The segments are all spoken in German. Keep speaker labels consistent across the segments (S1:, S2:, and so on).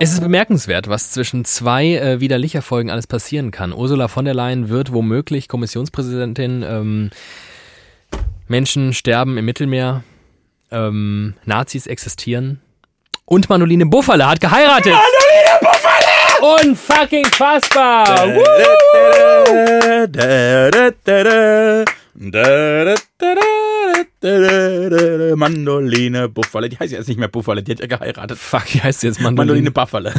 S1: Es ist bemerkenswert, was zwischen zwei äh, widerlicher Folgen alles passieren kann. Ursula von der Leyen wird womöglich Kommissionspräsidentin. Ähm, Menschen sterben im Mittelmeer. Ähm, Nazis existieren. Und Manoline Buffalle hat geheiratet. Manoline Buffalle! Unfucking fassbar!
S2: Mandoline Buffalle. Die heißt jetzt nicht mehr Buffalle, die hat ja geheiratet.
S1: Fuck, wie heißt jetzt
S2: Mandoline
S1: Mandoline?
S2: Buffalle.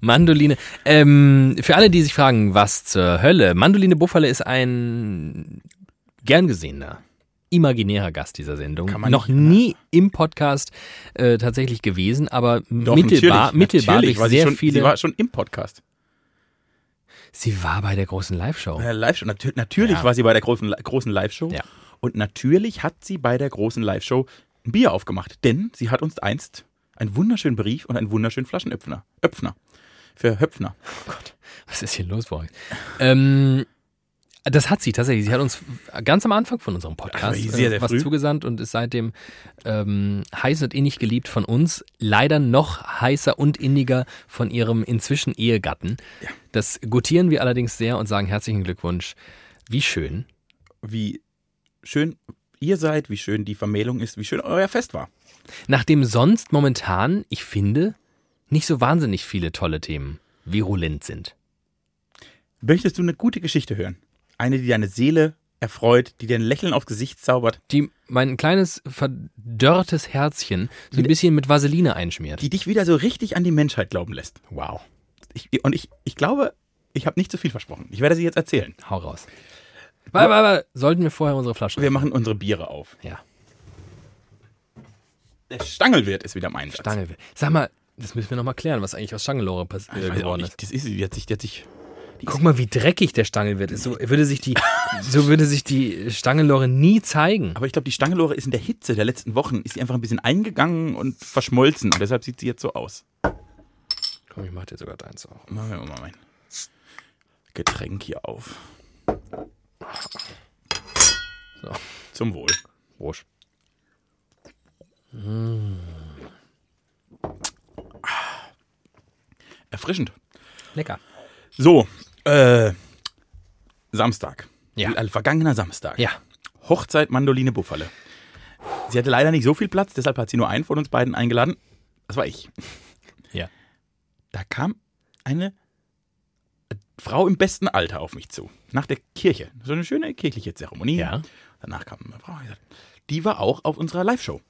S1: Mandoline. Ähm, für alle, die sich fragen, was zur Hölle. Mandoline Buffalle ist ein gern gesehener, imaginärer Gast dieser Sendung.
S2: Kann man
S1: Noch
S2: nicht-
S1: nie im Podcast äh, tatsächlich gewesen, aber
S2: Doch,
S1: mittelbar,
S2: natürlich,
S1: mittelbar
S2: natürlich
S1: durch sehr
S2: schon,
S1: viele.
S2: Sie war schon im Podcast.
S1: sie war bei der großen Live-Show.
S2: Äh, Live-Show. Natür natürlich
S1: Ja.
S2: war sie bei der großen, großen Live-Show.
S1: Ja.
S2: Und natürlich hat sie bei der großen Live-Show ein Bier aufgemacht. Denn sie hat uns einst einen wunderschönen Brief und einen wunderschönen Flaschenöpfner. Öpfner. Für Höpfner.
S1: Was ist hier los bei euch? Ähm, das hat sie tatsächlich. Sie hat uns ganz am Anfang von unserem Podcast
S2: Also sehr, sehr
S1: äh, was
S2: früh.
S1: zugesandt und ist seitdem ähm, heiß und innig geliebt von uns. Leider noch heißer und inniger von ihrem inzwischen Ehegatten.
S2: Ja.
S1: Das gutieren wir allerdings sehr und sagen herzlichen Glückwunsch. Wie schön.
S2: Wie schön ihr seid, wie schön die Vermählung ist, wie schön euer Fest war.
S1: Nachdem sonst momentan, ich finde, nicht so wahnsinnig viele tolle Themen virulent sind.
S2: Möchtest du eine gute Geschichte hören? Eine, die deine Seele erfreut, die dir ein Lächeln aufs Gesicht zaubert,
S1: Die mein kleines verdörrtes Herzchen so ein bisschen mit Vaseline einschmiert.
S2: die dich wieder so richtig an die Menschheit glauben lässt.
S1: Wow.
S2: Ich, und ich, ich glaube, ich habe nicht zu viel versprochen. Ich werde sie jetzt erzählen.
S1: Hau raus. Warte, warte, warte. Sollten wir vorher unsere Flaschen
S2: Wir machen unsere Biere auf.
S1: Ja,
S2: Der Stangelwirt ist wieder mein Satz.
S1: Stange. Sag mal, das müssen wir nochmal klären, was eigentlich aus Stangelore pass-
S2: Ich
S1: äh,
S2: weiß auch
S1: geworden
S2: nicht.
S1: ist.
S2: Das ist sie. Die hat sich, die hat sich
S1: Guck mal, wie dreckig der Stangelwirt ist. So würde sich die, so würde sich die Stangelore nie zeigen.
S2: Aber ich glaube, die Stangelore ist in der Hitze der letzten Wochen, ist sie einfach ein bisschen eingegangen und verschmolzen. Und deshalb sieht sie jetzt so aus.
S1: Komm, ich mach dir sogar deins auch.
S2: Machen wir mal mein Getränk hier auf.
S1: So.
S2: Zum Wohl.
S1: Rosch.
S2: Erfrischend.
S1: Lecker.
S2: So, äh, Samstag.
S1: Ja.
S2: Äh, Vergangener Samstag.
S1: Ja.
S2: Hochzeit Mandoline Buffalle. Sie hatte leider nicht so viel Platz, deshalb hat sie nur einen von uns beiden eingeladen. Das war ich.
S1: Ja.
S2: Da kam eine Frau im besten Alter auf mich zu. Nach der Kirche. So eine schöne kirchliche Zeremonie.
S1: Ja.
S2: Danach kam eine Frau. die war auch auf unserer Live-Show.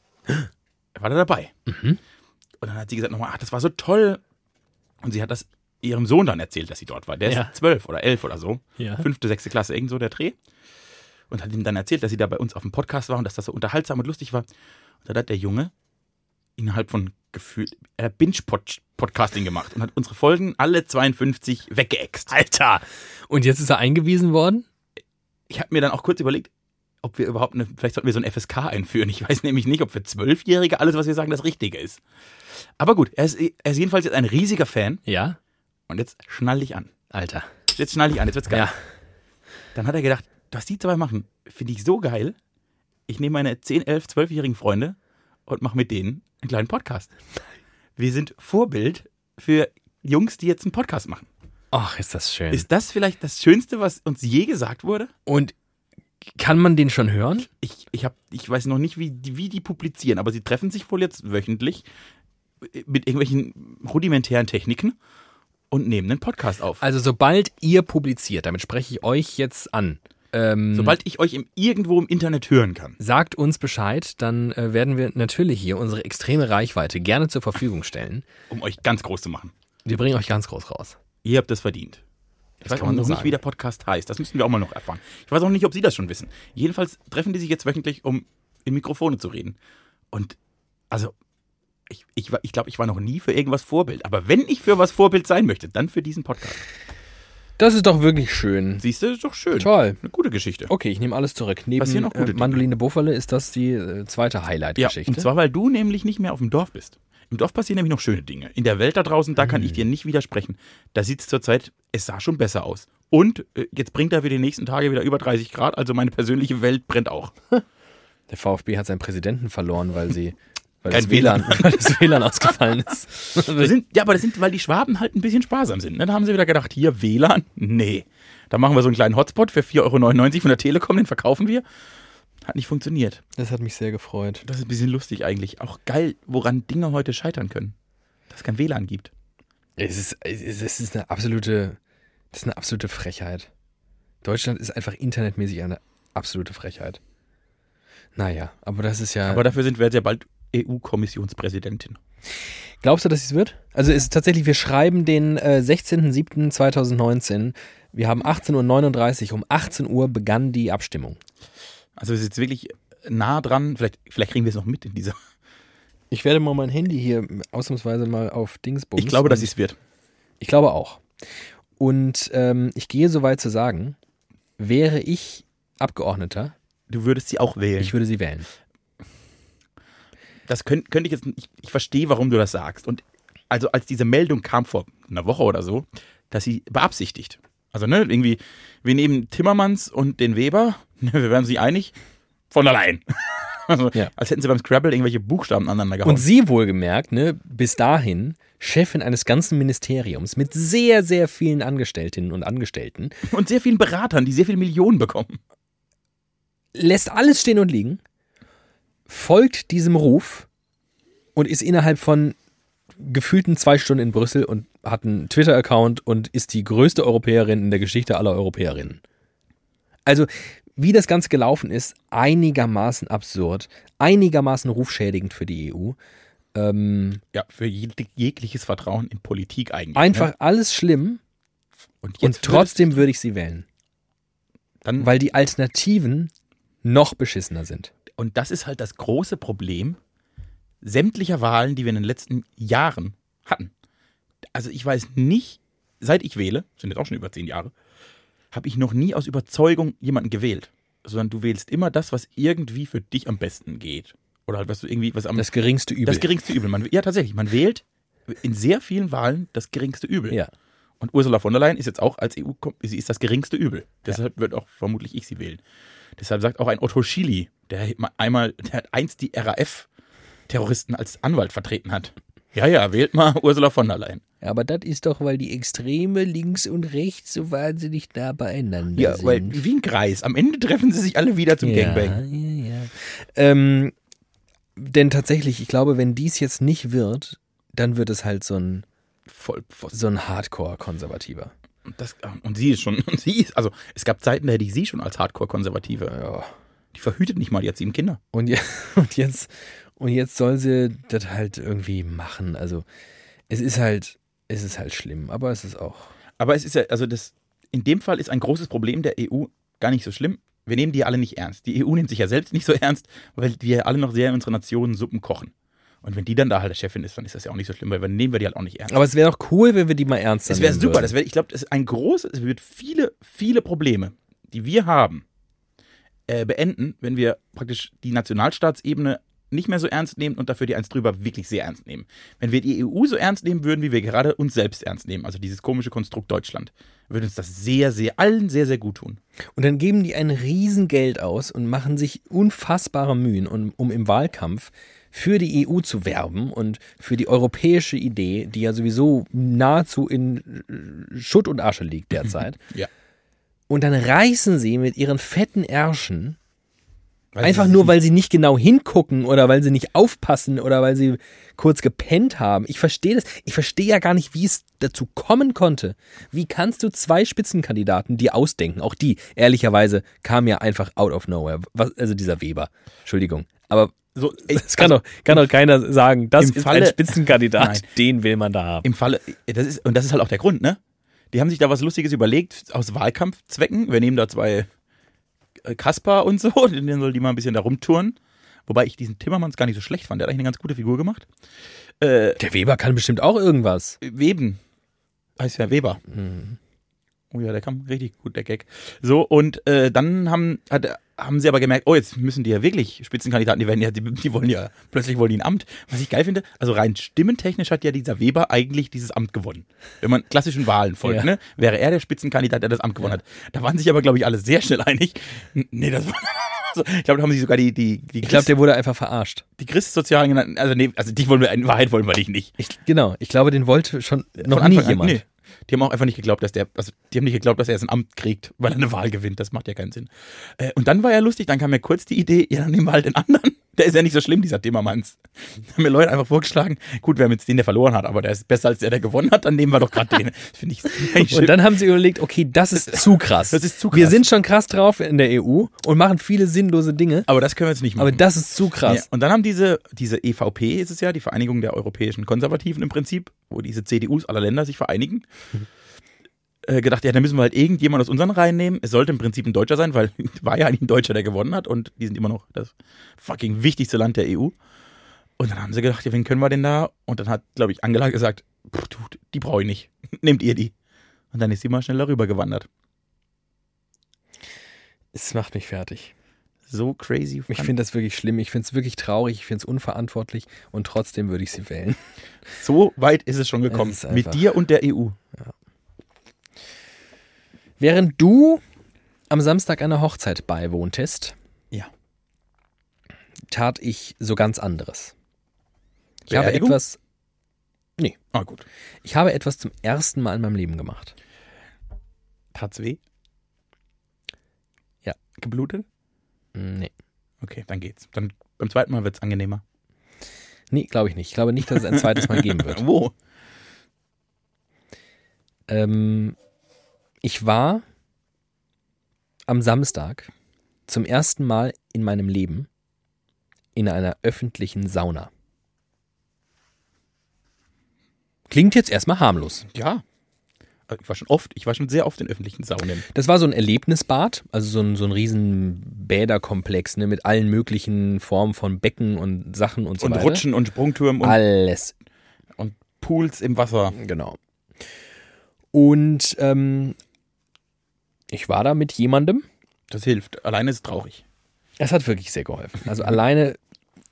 S2: Er war da dabei.
S1: Mhm.
S2: Und dann hat sie gesagt nochmal, ach, das war so toll. Und sie hat das ihrem Sohn dann erzählt, dass sie dort war. Der
S1: Ja.
S2: ist zwölf oder elf oder so.
S1: Ja.
S2: Fünfte, sechste Klasse, irgend so der Dreh. Und hat ihm dann erzählt, dass sie da bei uns auf dem Podcast war und dass das so unterhaltsam und lustig war. Und dann hat der Junge innerhalb von gefühlt, er hat Binge-Podcasting gemacht und hat unsere Folgen alle 52 weggeext.
S1: Alter. Und jetzt ist er eingewiesen worden?
S2: Ich habe mir dann auch kurz überlegt, ob wir überhaupt eine, vielleicht sollten wir so ein FSK einführen. Ich weiß nämlich nicht, ob für Zwölfjährige alles, was wir sagen, das Richtige ist. Aber gut, er ist, er ist jedenfalls jetzt ein riesiger Fan
S1: Ja.
S2: Und jetzt schnall dich an.
S1: Alter.
S2: Jetzt schnall dich an, jetzt wird's geil.
S1: Ja.
S2: Dann hat er gedacht, was die zwei machen, finde ich so geil. Ich nehme meine 10, 11, 12-jährigen Freunde und mache mit denen einen kleinen Podcast. Wir sind Vorbild für Jungs, die jetzt einen Podcast machen.
S1: Ach, ist das schön.
S2: Ist das vielleicht das Schönste, was uns je gesagt wurde?
S1: Und kann man den schon hören?
S2: Ich, ich, hab, ich weiß noch nicht, wie die, wie die publizieren, aber sie treffen sich wohl jetzt wöchentlich mit irgendwelchen rudimentären Techniken und nehmen einen Podcast auf.
S1: Also sobald ihr publiziert, damit spreche ich euch jetzt an. Ähm,
S2: Sobald ich euch im, irgendwo im Internet hören kann.
S1: sagt uns Bescheid, dann äh, werden wir natürlich hier unsere extreme Reichweite gerne zur Verfügung stellen.
S2: um euch ganz groß zu machen.
S1: Wir bringen euch ganz groß raus.
S2: Ihr habt das verdient. Ich
S1: Das
S2: weiß auch noch
S1: so
S2: nicht,
S1: sagen.
S2: wie der Podcast heißt. Das müssen wir auch mal noch erfahren. Ich weiß auch nicht, ob Sie das schon wissen. Jedenfalls treffen die sich jetzt wöchentlich, um in Mikrofone zu reden. Und also, ich, ich, ich glaube, ich war noch nie für irgendwas Vorbild. Aber wenn ich für was Vorbild sein möchte, dann für diesen Podcast.
S1: Das ist doch wirklich schön.
S2: Siehst du, ist doch schön.
S1: Toll.
S2: Eine gute Geschichte.
S1: Okay, ich nehme alles zurück. Neben
S2: Passieren auch gute
S1: äh. Mandoline Buffalle ist das die äh, zweite
S2: ja,
S1: Highlight-Geschichte.
S2: und zwar, weil du nämlich nicht mehr auf dem Dorf bist. Im Dorf passieren nämlich noch schöne Dinge. In der Welt da draußen, da kann ich dir nicht widersprechen. Da sieht es zurzeit, es sah schon besser aus. Und äh, jetzt bringt er für die nächsten Tage wieder über 30 Grad, also meine persönliche Welt brennt auch.
S1: Der VfB hat seinen Präsidenten verloren, weil sie weil
S2: Kein
S1: das WLAN, weil das WLAN ausgefallen ist.
S2: Das sind, ja, aber das sind, weil die Schwaben halt ein bisschen sparsam sind. Ne? Da haben sie wieder gedacht, hier WLAN? Nee. Da machen wir so einen kleinen Hotspot für 4,99 Euro von der Telekom, den verkaufen wir. Hat nicht funktioniert.
S1: Das hat mich sehr gefreut.
S2: Das ist ein bisschen lustig eigentlich. Auch geil, woran Dinge heute scheitern können. Dass es kein WLAN gibt.
S1: Es ist, es ist eine absolute, das ist eine absolute Frechheit. Deutschland ist einfach internetmäßig eine absolute Frechheit. Naja, aber das ist ja.
S2: Aber dafür sind wir jetzt ja bald EU-Kommissionspräsidentin.
S1: Glaubst du, dass es wird? Also es ist tatsächlich, wir schreiben den äh, 16.07.2019. Wir haben 18.39 Uhr. Um 18 Uhr begann die Abstimmung.
S2: Also es ist jetzt wirklich nah dran. Vielleicht, vielleicht kriegen wir es noch mit in dieser.
S1: Ich werde mal mein Handy hier ausnahmsweise mal auf Dingsbums.
S2: Ich glaube, dass es wird.
S1: Ich glaube auch. Und ähm, ich gehe so weit zu sagen, wäre ich Abgeordneter,
S2: Du würdest sie auch wählen.
S1: ich würde sie wählen.
S2: Das könnte könnt ich jetzt. Ich, ich verstehe, warum du das sagst. Und also als diese Meldung kam vor einer Woche oder so, dass sie beabsichtigt. Also ne, irgendwie, wir nehmen Timmermans und den Weber, ne, wir werden sie einig, von allein. Also,
S1: Ja.
S2: Als hätten sie beim Scrabble irgendwelche Buchstaben aneinander gehauen.
S1: Und sie wohlgemerkt, ne, bis dahin Chefin eines ganzen Ministeriums mit sehr, sehr vielen Angestellten und Angestellten,
S2: und sehr vielen Beratern, die sehr viele Millionen bekommen.
S1: lässt alles stehen und liegen, folgt diesem Ruf und ist innerhalb von gefühlten zwei Stunden in Brüssel und hat einen Twitter-Account und ist die größte Europäerin in der Geschichte aller Europäerinnen. Also, wie das Ganze gelaufen ist, einigermaßen absurd, einigermaßen rufschädigend für die EU. Ähm,
S2: Ja, für jeg jegliches Vertrauen in Politik eigentlich.
S1: einfach
S2: Ne?
S1: alles schlimm
S2: Und,
S1: und trotzdem würde ich sie wählen,
S2: Dann,
S1: weil die Alternativen noch beschissener sind.
S2: Und das ist halt das große Problem sämtlicher Wahlen, die wir in den letzten Jahren hatten. Also ich weiß nicht, seit ich wähle, sind jetzt auch schon über zehn Jahre, habe ich noch nie aus Überzeugung jemanden gewählt. Sondern du wählst immer das, was irgendwie für dich am besten geht. Oder halt was du irgendwie, was am
S1: Das geringste Übel.
S2: das geringste Übel. Man, ja, tatsächlich. Man wählt in sehr vielen Wahlen das geringste Übel.
S1: ja.
S2: Und Ursula von der Leyen ist jetzt auch als EU, sie ist das geringste Übel. Deshalb wird auch vermutlich ich sie wählen. Deshalb sagt auch ein Otto Schily, der ma- einmal, der hat einst die RAF-Terroristen als Anwalt vertreten hat. Ja, ja, wählt mal Ursula von der Leyen.
S1: Aber das ist doch, weil die Extreme links und rechts so wahnsinnig nah beieinander
S2: Ja,
S1: sind.
S2: weil wie ein Kreis. Am Ende treffen sie sich alle wieder zum
S1: ja,
S2: Gangbang.
S1: Ja, ja. Ähm, denn tatsächlich, ich glaube, wenn dies jetzt nicht wird, dann wird es halt so ein, so ein Hardcore-Konservativer.
S2: Und, das, und sie ist schon, und sie ist, also es gab Zeiten, da hätte ich sie schon als Hardcore-Konservative.
S1: Ja.
S2: Die verhütet nicht mal, die hat sieben Kinder.
S1: Und, und, jetzt, und jetzt soll sie das halt irgendwie machen. Also es ist halt, es ist halt schlimm, aber es ist auch.
S2: Aber es ist ja, also das, in dem Fall ist ein großes Problem der EU gar nicht so schlimm. Wir nehmen die alle nicht ernst. Die EU nimmt sich ja selbst nicht so ernst, weil wir alle noch sehr in unserer Nation Suppen kochen. Und wenn die dann da halt der Chefin ist, dann ist das ja auch nicht so schlimm, weil dann nehmen wir die halt auch nicht ernst.
S1: Aber es wäre doch cool, wenn wir die mal ernst
S2: Es wäre
S1: nehmen
S2: super. Das wär, ich glaube, das ist ein großes, es wird viele, viele Probleme, die wir haben, äh, beenden, wenn wir praktisch die Nationalstaatsebene nicht mehr so ernst nehmen und dafür die eins drüber wirklich sehr ernst nehmen. Wenn wir die EU so ernst nehmen würden, wie wir gerade uns selbst ernst nehmen, also dieses komische Konstrukt Deutschland, würde uns das sehr, sehr, allen sehr, sehr gut tun.
S1: Und dann geben die ein Riesengeld aus und machen sich unfassbare Mühen, um, um im Wahlkampf für die EU zu werben und für die europäische Idee, die ja sowieso nahezu in Schutt und Asche liegt derzeit.
S2: Ja.
S1: Und dann reißen sie mit ihren fetten Ärschen,
S2: Weil
S1: einfach nur weil sie nicht genau hingucken oder weil sie nicht aufpassen oder weil sie kurz gepennt haben. Ich verstehe das. Ich verstehe ja gar nicht, wie es dazu kommen konnte. Wie kannst du zwei Spitzenkandidaten dir ausdenken? Auch die, ehrlicherweise, kam ja einfach out of nowhere. Was, also dieser Weber. Entschuldigung. Aber
S2: So,
S1: das kann,
S2: also
S1: doch, kann doch keiner sagen, das ist
S2: Falle-
S1: ein Spitzenkandidat,
S2: Nein.
S1: den will man da haben.
S2: Im Falle, das ist, und das ist halt auch der Grund, ne? Die haben sich da was Lustiges überlegt, aus Wahlkampfzwecken. Wir nehmen da zwei äh, Kasper und so, den soll die mal ein bisschen da rumtouren. Wobei ich diesen Timmermans gar nicht so schlecht fand. Der hat eigentlich eine ganz gute Figur gemacht. Äh,
S1: Der Weber kann bestimmt auch irgendwas.
S2: Weben. Heißt ja Weber.
S1: Mhm.
S2: Oh ja, der kam richtig gut, der Gag. So, und äh, dann haben, hat, haben sie aber gemerkt, oh, jetzt müssen die ja wirklich Spitzenkandidaten, die werden ja, die, die wollen ja, plötzlich wollen die ein Amt. Was ich geil finde, also rein stimmentechnisch hat ja dieser Weber eigentlich dieses Amt gewonnen. Wenn man klassischen Wahlen folgt,
S1: Ja.
S2: ne, wäre er der Spitzenkandidat, der das Amt gewonnen hat. Da waren sich aber, glaube ich, alle sehr schnell einig. Nee, das war. Also, ich glaube, da haben sich sogar die, die, die,
S1: Ich glaube, der wurde einfach verarscht.
S2: die Christsozialen genannt. Also, nee, also die wollen wir, in Wahrheit wollen wir dich nicht.
S1: Ich, genau, ich glaube, den wollte schon noch
S2: Von
S1: nie jemand.
S2: nee. Die haben auch einfach nicht geglaubt, dass der, also die haben nicht geglaubt, dass er jetzt ein Amt kriegt, weil er eine Wahl gewinnt. Das macht ja keinen Sinn. Äh, und dann war ja lustig, dann kam mir kurz die Idee, ja, dann nehmen wir halt den anderen. Der ist ja nicht so schlimm, dieser Timmermans. Da haben mir Leute einfach vorgeschlagen, gut, wir haben jetzt den, der verloren hat, aber der ist besser als der, der gewonnen hat, dann nehmen wir doch gerade den. Finde ich.
S1: Und dann haben sie überlegt, okay, das ist zu krass.
S2: Das ist zu
S1: Wir
S2: krass.
S1: sind schon krass drauf in der EU und machen viele sinnlose Dinge,
S2: aber das können wir jetzt nicht machen.
S1: aber das ist zu krass.
S2: Ja, und dann haben diese, diese EVP ist es ja, die Vereinigung der europäischen Konservativen im Prinzip, wo diese CDUs aller Länder sich vereinigen, äh, gedacht, ja, dann müssen wir halt irgendjemand aus unseren Reihen nehmen. Es sollte im Prinzip ein Deutscher sein, weil war ja eigentlich ein Deutscher, der gewonnen hat und die sind immer noch das fucking wichtigste Land der EU. Und dann haben sie gedacht, ja, wen können wir denn da? Und dann hat, glaube ich, Angela gesagt, "Pff, du, die brauche ich nicht. Nehmt ihr die. Und dann ist sie mal schneller rübergewandert.
S1: Es macht mich fertig.
S2: So crazy.
S1: Ich finde das wirklich schlimm. Ich finde es wirklich traurig. Ich finde es unverantwortlich und trotzdem würde ich sie wählen.
S2: so weit ist es schon gekommen.
S1: Es
S2: Mit dir und der EU.
S1: Während du am Samstag einer Hochzeit beiwohntest,
S2: Ja.
S1: tat ich so ganz anderes. Ich habe etwas,
S2: Ah, gut.
S1: ich habe etwas zum ersten Mal in meinem Leben gemacht.
S2: Tat's weh?
S1: Ja.
S2: Geblutet?
S1: Nee.
S2: Okay, dann geht's. Dann beim zweiten Mal wird's angenehmer.
S1: Nee, glaube ich nicht. Ich glaube nicht, dass es ein zweites Mal geben wird.
S2: Wo?
S1: Ähm, ich war am Samstag zum ersten Mal in meinem Leben in einer öffentlichen Sauna. Klingt jetzt erstmal harmlos.
S2: Ja. Ich war schon oft, ich war schon sehr oft in öffentlichen Saunen.
S1: Das war so ein Erlebnisbad, also so ein, so ein riesen Bäderkomplex ne, mit allen möglichen Formen von Becken und Sachen und so
S2: Und
S1: weiter.
S2: Rutschen und Sprungtürmen und,
S1: Alles,
S2: und Pools im Wasser.
S1: genau. Und ähm, ich war da mit jemandem,
S2: Das hilft. Alleine ist es traurig.
S1: Es hat wirklich sehr geholfen. Also alleine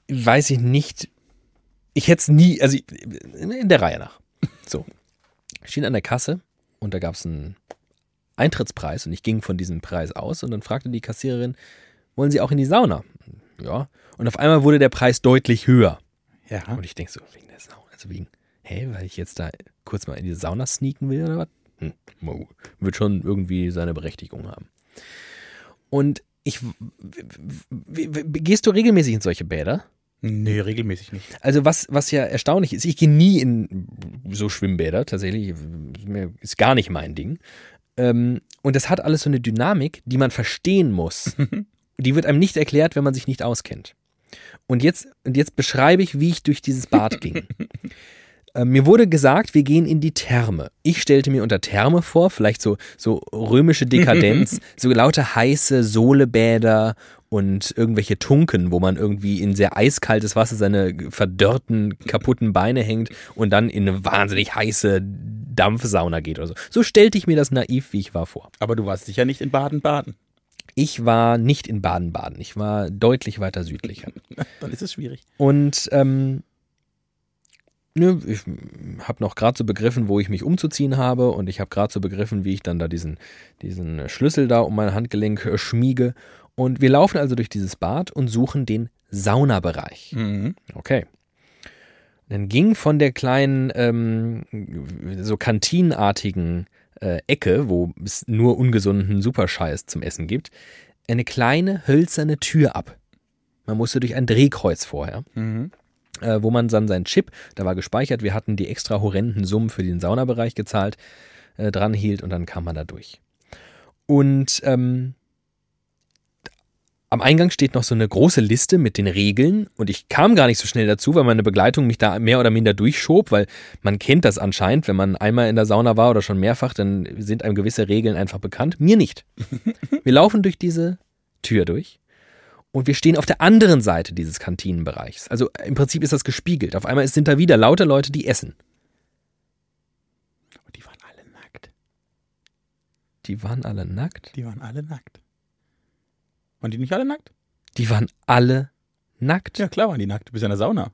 S1: weiß ich nicht, ich hätte es nie, also in der Reihe nach. So. Ich schien an der Kasse und da gab es einen Eintrittspreis und ich ging von diesem Preis aus und dann fragte die Kassiererin, wollen Sie auch in die Sauna? Ja. Und auf einmal wurde der Preis deutlich höher.
S2: Ja.
S1: Und ich denke so, wegen der Sauna, also wegen, hä, weil ich jetzt da kurz mal in die Sauna sneaken will oder was? Hm, wird schon irgendwie seine Berechtigung haben. Und ich, gehst du regelmäßig in solche Bäder?
S2: Nee, regelmäßig nicht.
S1: Also was, was ja erstaunlich ist, ich gehe nie in so Schwimmbäder, tatsächlich, ist gar nicht mein Ding. Ähm, und das hat alles so eine Dynamik, die man verstehen muss. die wird einem nicht erklärt, wenn man sich nicht auskennt. Und jetzt, und jetzt beschreibe ich, wie ich durch dieses Bad ging. Äh, Mir wurde gesagt, wir gehen in die Therme. Ich stellte mir unter Therme vor, vielleicht so, so römische Dekadenz, so lauter heiße Sohlebäder und irgendwelche Tunken, wo man irgendwie in sehr eiskaltes Wasser seine verdörrten, kaputten Beine hängt und dann in eine wahnsinnig heiße Dampfsauna geht oder so. So stellte ich mir das naiv, wie ich war, vor.
S2: Aber du warst sicher nicht in Baden-Baden.
S1: Ich war nicht in Baden-Baden, ich war deutlich weiter südlicher.
S2: Dann ist es schwierig.
S1: Und ähm, ne, ich habe noch gerade so begriffen, wo ich mich umzuziehen habe und ich habe gerade so begriffen, wie ich dann da diesen, diesen Schlüssel da um mein Handgelenk äh, schmiege. Und wir laufen also durch dieses Bad und suchen den Saunabereich.
S2: Mhm.
S1: Okay. Dann ging von der kleinen, ähm, so kantinenartigen äh, Ecke, wo es nur ungesunden Superscheiß zum Essen gibt, eine kleine hölzerne Tür ab. Man musste durch ein Drehkreuz vorher,
S2: Mhm.
S1: Äh, wo man dann seinen Chip, da war gespeichert, wir hatten die extra horrenden Summen für den Saunabereich gezahlt, äh, dran hielt und dann kam man da durch. Und ähm, am Eingang steht noch so eine große Liste mit den Regeln und ich kam gar nicht so schnell dazu, weil meine Begleitung mich da mehr oder minder durchschob, weil man kennt das anscheinend, wenn man einmal in der Sauna war oder schon mehrfach, dann sind einem gewisse Regeln einfach bekannt. Mir nicht. Wir laufen durch diese Tür durch und wir stehen auf der anderen Seite dieses Kantinenbereichs. Also im Prinzip ist das gespiegelt. Auf einmal sind da wieder lauter Leute, die essen.
S2: Und die waren alle nackt.
S1: Die waren alle nackt.
S2: Die waren alle nackt. Waren die nicht alle nackt?
S1: Die waren alle nackt.
S2: Ja, klar waren die nackt. Du bist ja in der Sauna.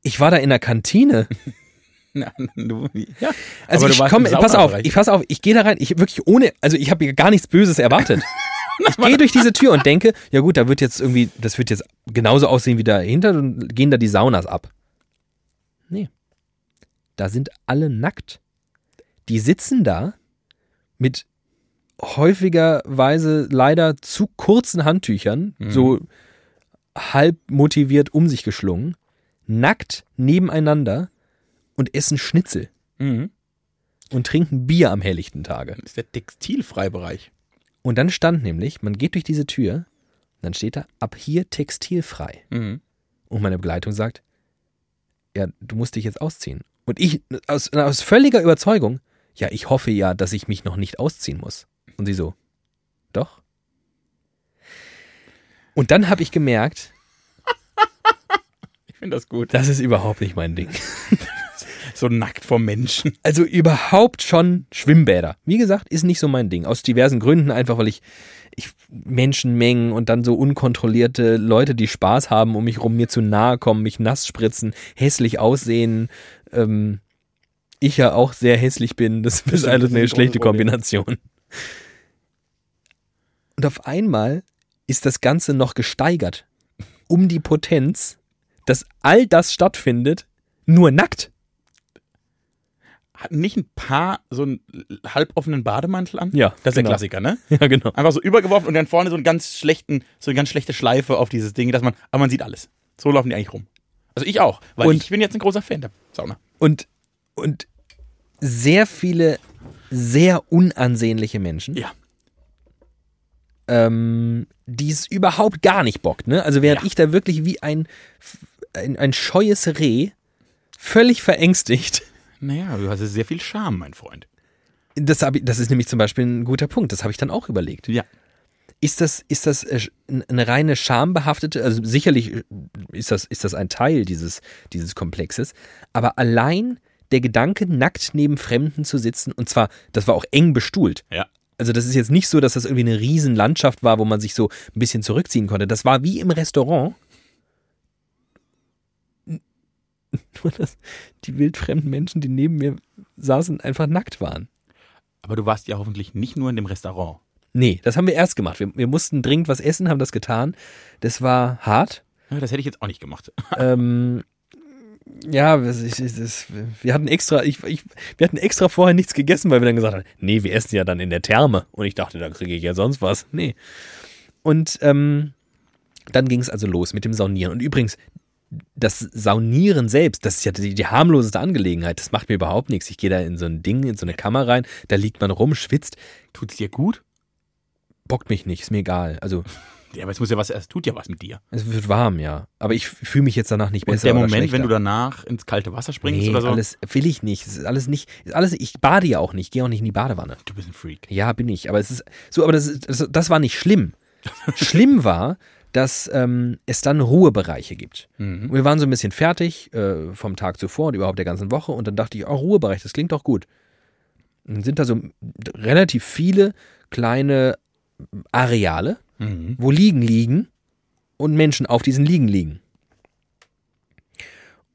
S1: Ich war da in der Kantine.
S2: Ja, du, ja.
S1: Also
S2: Aber
S1: ich
S2: warst
S1: komm,
S2: im
S1: pass auf, ich pass auf, ich gehe da rein, ich wirklich ohne, also ich habe gar nichts Böses erwartet. ich gehe durch diese Tür und denke, ja gut, da wird jetzt irgendwie, das wird jetzt genauso aussehen wie dahinter und gehen da die Saunas ab. Nee. Da sind alle nackt. Die sitzen da mit häufigerweise leider zu kurzen Handtüchern,
S2: Mhm.
S1: so halb motiviert um sich geschlungen, nackt nebeneinander und essen Schnitzel
S2: Mhm.
S1: und trinken Bier am helllichten Tage.
S2: Das ist der Textilfreibereich.
S1: Und dann stand nämlich, man geht durch diese Tür, dann steht da, ab hier textilfrei.
S2: Mhm.
S1: Und meine Begleitung sagt, ja, du musst dich jetzt ausziehen. Und ich, aus, aus völliger Überzeugung, ja, ich hoffe ja, dass ich mich noch nicht ausziehen muss. Und sie so, doch. Und dann habe ich gemerkt,
S2: Ich finde das gut.
S1: das ist überhaupt nicht mein Ding.
S2: So nackt vor Menschen.
S1: Also überhaupt schon Schwimmbäder. Wie gesagt, ist nicht so mein Ding. Aus diversen Gründen, einfach weil ich, ich Menschenmengen und dann so unkontrollierte Leute, die Spaß haben, um mich rum, mir zu nahe kommen, mich nass spritzen, hässlich aussehen. Ähm, ich ja auch sehr hässlich bin. Das ist alles eine
S2: ein
S1: schlechte. Kombination. Und auf einmal ist das Ganze noch gesteigert um die Potenz, dass all das stattfindet, nur nackt.
S2: Hatten nicht ein paar so einen halboffenen Bademantel an?
S1: Ja,
S2: Das ist
S1: genau.
S2: der Klassiker, ne?
S1: Ja, genau.
S2: Einfach so übergeworfen und dann vorne so einen ganz schlechten, so eine ganz schlechte Schleife auf dieses Ding, dass man, aber man sieht alles. So laufen die eigentlich rum. Also ich auch, weil
S1: Und-
S2: ich bin jetzt ein großer Fan der Sauna.
S1: Und, und sehr viele sehr unansehnliche Menschen,
S2: Ja.
S1: ähm, die es überhaupt gar nicht bockt. Ne? Also während
S2: Ja.
S1: ich da wirklich wie ein, ein, ein scheues Reh, völlig verängstigt,
S2: Naja, du hast sehr viel Charme, mein Freund.
S1: das, ich, das ist nämlich zum Beispiel ein guter Punkt, das habe ich dann auch überlegt.
S2: Ja.
S1: Ist das, ist das äh, eine reine schambehaftete, also sicherlich äh, ist das, ist das ein Teil dieses, dieses Komplexes, aber allein der Gedanke, nackt neben Fremden zu sitzen, und zwar, das war auch eng bestuhlt.
S2: Ja.
S1: Also das ist jetzt nicht so, dass das irgendwie eine Riesenlandschaft war, wo man sich so ein bisschen zurückziehen konnte. Das war wie im Restaurant. Nur, dass die wildfremden Menschen, die neben mir saßen, einfach nackt waren.
S2: Aber du warst ja hoffentlich nicht nur in dem Restaurant.
S1: Nee, das haben wir erst gemacht. Wir, wir mussten dringend was essen, haben das getan. Das war hart.
S2: Ja, das hätte ich jetzt auch nicht gemacht.
S1: ähm, ja, das, das, wir hatten extra, ich, ich, wir hatten extra vorher nichts gegessen, weil wir dann gesagt haben, nee, wir essen ja dann in der Therme. Und ich dachte, da kriege ich ja sonst was. Nee. Und ähm, dann ging es also los mit dem Saunieren. Und übrigens, das Saunieren selbst, das ist ja die, die harmloseste Angelegenheit. Das macht mir überhaupt nichts. Ich gehe da in so ein Ding, in so eine Kammer rein, da liegt man rum, schwitzt,
S2: Tut's dir gut?
S1: bockt mich nicht, ist mir egal. Also
S2: Ja, aber es muss ja was, es tut ja was mit dir.
S1: Es wird warm, ja. Aber ich fühle mich jetzt danach nicht
S2: Und
S1: besser.
S2: der Moment, wenn du danach ins kalte Wasser springst
S1: nee,
S2: oder so.
S1: alles will ich nicht. Es ist alles nicht. Ist alles, ich bade ja auch nicht. Gehe auch nicht in die Badewanne.
S2: Du bist ein Freak.
S1: Ja, bin ich. Aber es ist so. Aber das, das, das war nicht schlimm. schlimm war, dass ähm, es dann Ruhebereiche gibt.
S2: Mhm.
S1: Wir waren so ein bisschen fertig äh, vom Tag zuvor und überhaupt der ganzen Woche. Und dann dachte ich, oh, Ruhebereich, das klingt doch gut. Und dann sind da so relativ viele kleine Areale,
S2: Mhm.
S1: wo Liegen liegen und Menschen auf diesen Liegen liegen.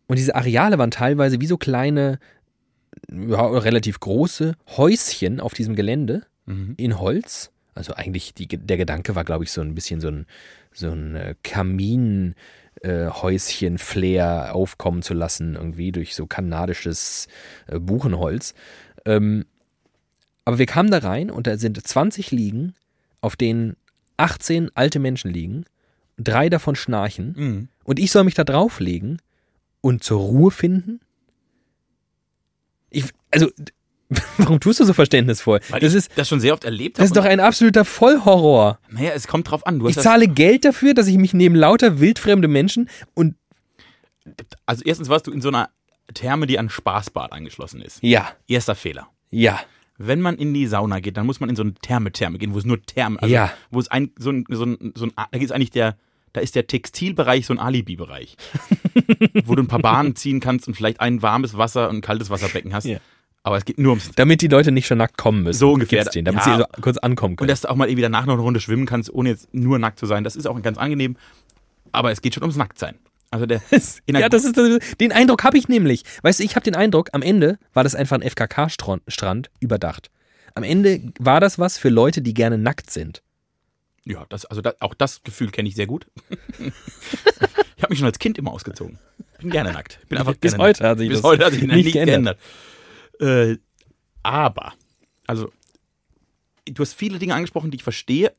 S1: Und diese Areale waren teilweise wie so kleine, ja, relativ große Häuschen auf diesem Gelände
S2: Mhm.
S1: in Holz. Also eigentlich die, der Gedanke war, glaube ich, so ein bisschen so ein, so ein äh, Kamin. äh, Flair aufkommen zu lassen, irgendwie durch so kanadisches äh, Buchenholz. Ähm, aber wir kamen da rein und da sind 20 Liegen, auf denen 18 alte Menschen liegen, drei davon schnarchen
S2: Mhm.
S1: und ich soll mich da drauflegen und zur Ruhe finden? Ich, also, warum tust du so verständnisvoll?
S2: Weil
S1: das ist,
S2: das schon sehr oft erlebt
S1: das ist doch ein absoluter Vollhorror.
S2: Naja, es kommt drauf an.
S1: Ich zahle Geld dafür, dass ich mich neben lauter wildfremde Menschen und
S2: also erstens warst du in so einer Therme, die an Spaßbad angeschlossen ist.
S1: ja,
S2: Erster Fehler.
S1: ja,
S2: Wenn man in die Sauna geht, dann muss man in so eine Therme-Therme gehen, wo es nur Therme, also
S1: Ja.
S2: wo es ein, so ein, so ein, so ein, da ist eigentlich der, da ist der Textilbereich so ein Alibi-Bereich, wo du ein paar Bahnen ziehen kannst und vielleicht ein warmes Wasser und ein kaltes Wasserbecken hast.
S1: Ja.
S2: Aber es geht nur ums.
S1: Damit die Leute nicht schon nackt kommen müssen.
S2: So ungefähr.
S1: Gibt's den, damit
S2: Ja.
S1: sie so kurz ankommen
S2: Und
S1: können.
S2: dass du auch mal irgendwie danach noch eine Runde schwimmen kannst, ohne jetzt nur nackt zu sein. Das ist auch ganz angenehm. Aber es geht schon ums Nacktsein. Also der.
S1: ja, das ist das, den Eindruck habe ich nämlich. Weißt du, ich habe den Eindruck, am Ende war das einfach ein FKK-Strand überdacht. Am Ende war das was für Leute, die gerne nackt sind.
S2: Ja, das, also da, auch das Gefühl kenne ich sehr gut. ich habe mich schon als Kind immer ausgezogen. Bin gerne nackt. Bin einfach
S1: Bis
S2: gerne
S1: heute
S2: nackt.
S1: hat sich
S2: Bis
S1: das
S2: heute hat sich das
S1: nicht
S2: nicht geändert. Äh, aber, also, du hast viele Dinge angesprochen, die ich verstehe.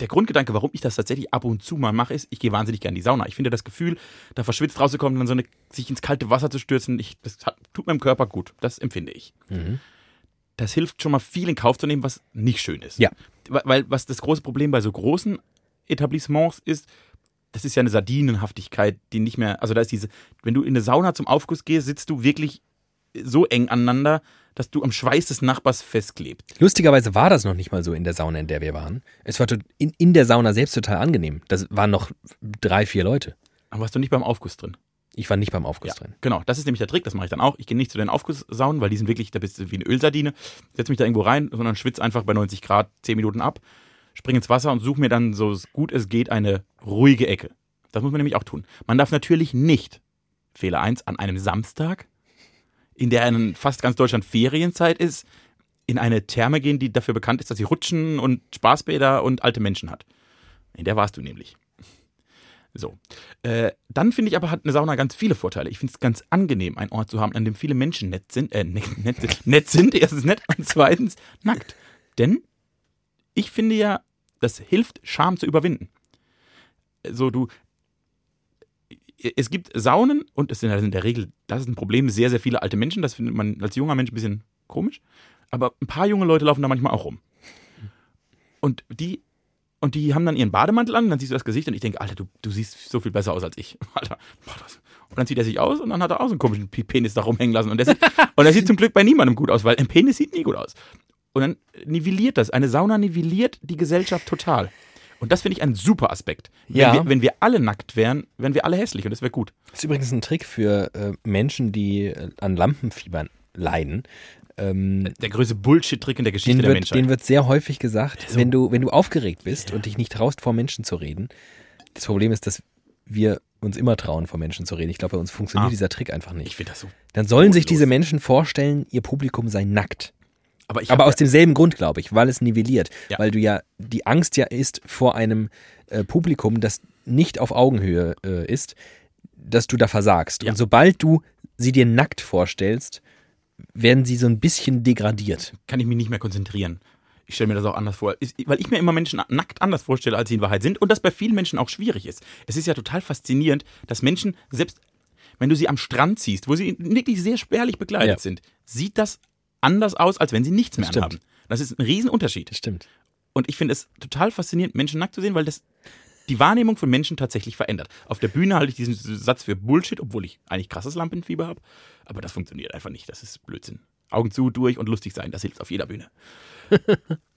S2: Der Grundgedanke, warum ich das tatsächlich ab und zu mal mache, ist, ich gehe wahnsinnig gerne in die Sauna. Ich finde das Gefühl, da verschwitzt rauszukommen, dann so eine, sich ins kalte Wasser zu stürzen, ich, das hat, tut meinem Körper gut. Das empfinde ich
S1: Mhm.
S2: das hilft schon mal viel in Kauf zu nehmen, was nicht schön ist.
S1: Ja.
S2: Weil, weil was das große Problem bei so großen Etablissements ist, das ist ja eine Sardinenhaftigkeit, die nicht mehr, also da ist diese, wenn du in eine Sauna zum Aufguss gehst, sitzt du wirklich so eng aneinander, dass du am Schweiß des Nachbars festklebt.
S1: Lustigerweise war das noch nicht mal so in der Sauna, in der wir waren. Es war in, in der Sauna selbst total angenehm. Das waren noch drei, vier Leute.
S2: Aber warst du nicht beim Aufguss drin?
S1: Ich war nicht beim Aufguss
S2: Ja,
S1: drin.
S2: genau. Das ist nämlich der Trick, das mache ich dann auch. Ich gehe nicht zu den Aufgusssaunen, weil die sind wirklich, da bist du wie eine Ölsardine. Setz mich da irgendwo rein, sondern schwitze einfach bei 90 Grad 10 Minuten ab, springe ins Wasser und suche mir dann so gut es geht eine ruhige Ecke. Das muss man nämlich auch tun. Man darf natürlich nicht, Fehler 1, an einem Samstag, in der in fast ganz Deutschland Ferienzeit ist, in eine Therme gehen, die dafür bekannt ist, dass sie Rutschen und Spaßbäder und alte Menschen hat. In der warst du nämlich. So. Äh, dann finde ich aber, hat eine Sauna ganz viele Vorteile. Ich finde es ganz angenehm, einen Ort zu haben, an dem viele Menschen nett sind. Äh, nett, nett, sind- nett sind, erstens nett und zweitens nackt. Denn ich finde ja, das hilft, Scham zu überwinden. So, du. Es gibt Saunen und es sind halt in der Regel, das ist ein Problem, sehr, sehr viele alte Menschen. Das findet man als junger Mensch ein bisschen komisch. Aber ein paar junge Leute laufen da manchmal auch rum. Und die und die haben dann ihren Bademantel an, dann siehst du das Gesicht und ich denke, Alter, du, du siehst so viel besser aus als ich. Alter, boah, das. Und dann zieht er sich aus und dann hat er auch so einen komischen Penis da rumhängen lassen. Und der, sieht, und der sieht zum Glück bei niemandem gut aus, weil ein Penis sieht nie gut aus. Und dann nivelliert das. Eine Sauna nivelliert die Gesellschaft total. Und das finde ich ein super Aspekt. Wenn,
S1: Ja.
S2: wir, wenn wir alle nackt wären, wären wir alle hässlich und das wäre gut.
S1: Das ist übrigens ein Trick für äh, Menschen, die äh, an Lampenfieber leiden. Ähm,
S2: Der größte Bullshit-Trick in der Geschichte
S1: den
S2: der
S1: wird,
S2: Menschheit.
S1: den wird sehr häufig gesagt,
S2: So.
S1: wenn, du, wenn du aufgeregt bist und dich nicht traust, vor Menschen zu reden. Das Problem ist, dass wir uns immer trauen, vor Menschen zu reden. Ich glaube, bei uns funktioniert
S2: Ah.
S1: dieser Trick einfach
S2: ich
S1: nicht.
S2: finde das so.
S1: Dann sollen sich
S2: bodenlos.
S1: diese Menschen vorstellen, ihr Publikum sei nackt.
S2: Aber,
S1: Aber aus demselben Grund, glaube ich, weil es nivelliert.
S2: Ja.
S1: Weil du ja, die Angst ja ist vor einem äh, Publikum, das nicht auf Augenhöhe äh, ist, dass du da versagst.
S2: Ja.
S1: Und sobald du sie dir nackt vorstellst, werden sie so ein bisschen degradiert.
S2: kann ich mich nicht mehr konzentrieren. Ich stelle mir das auch anders vor. Ist, weil ich mir immer Menschen nackt anders vorstelle, als sie in Wahrheit sind. Und das bei vielen Menschen auch schwierig ist. Es ist ja total faszinierend, dass Menschen, selbst wenn du sie am Strand siehst, wo sie wirklich sehr spärlich bekleidet
S1: Ja.
S2: sind, sieht das anders aus, als wenn sie nichts mehr anhaben. Das ist ein Riesenunterschied.
S1: Das stimmt.
S2: Und ich finde es total faszinierend, Menschen nackt zu sehen, weil das die Wahrnehmung von Menschen tatsächlich verändert. Auf der Bühne halte ich diesen Satz für Bullshit, obwohl ich eigentlich krasses Lampenfieber habe. Aber das funktioniert einfach nicht. Das ist Blödsinn. Augen zu, durch und lustig sein, das hilft auf jeder Bühne.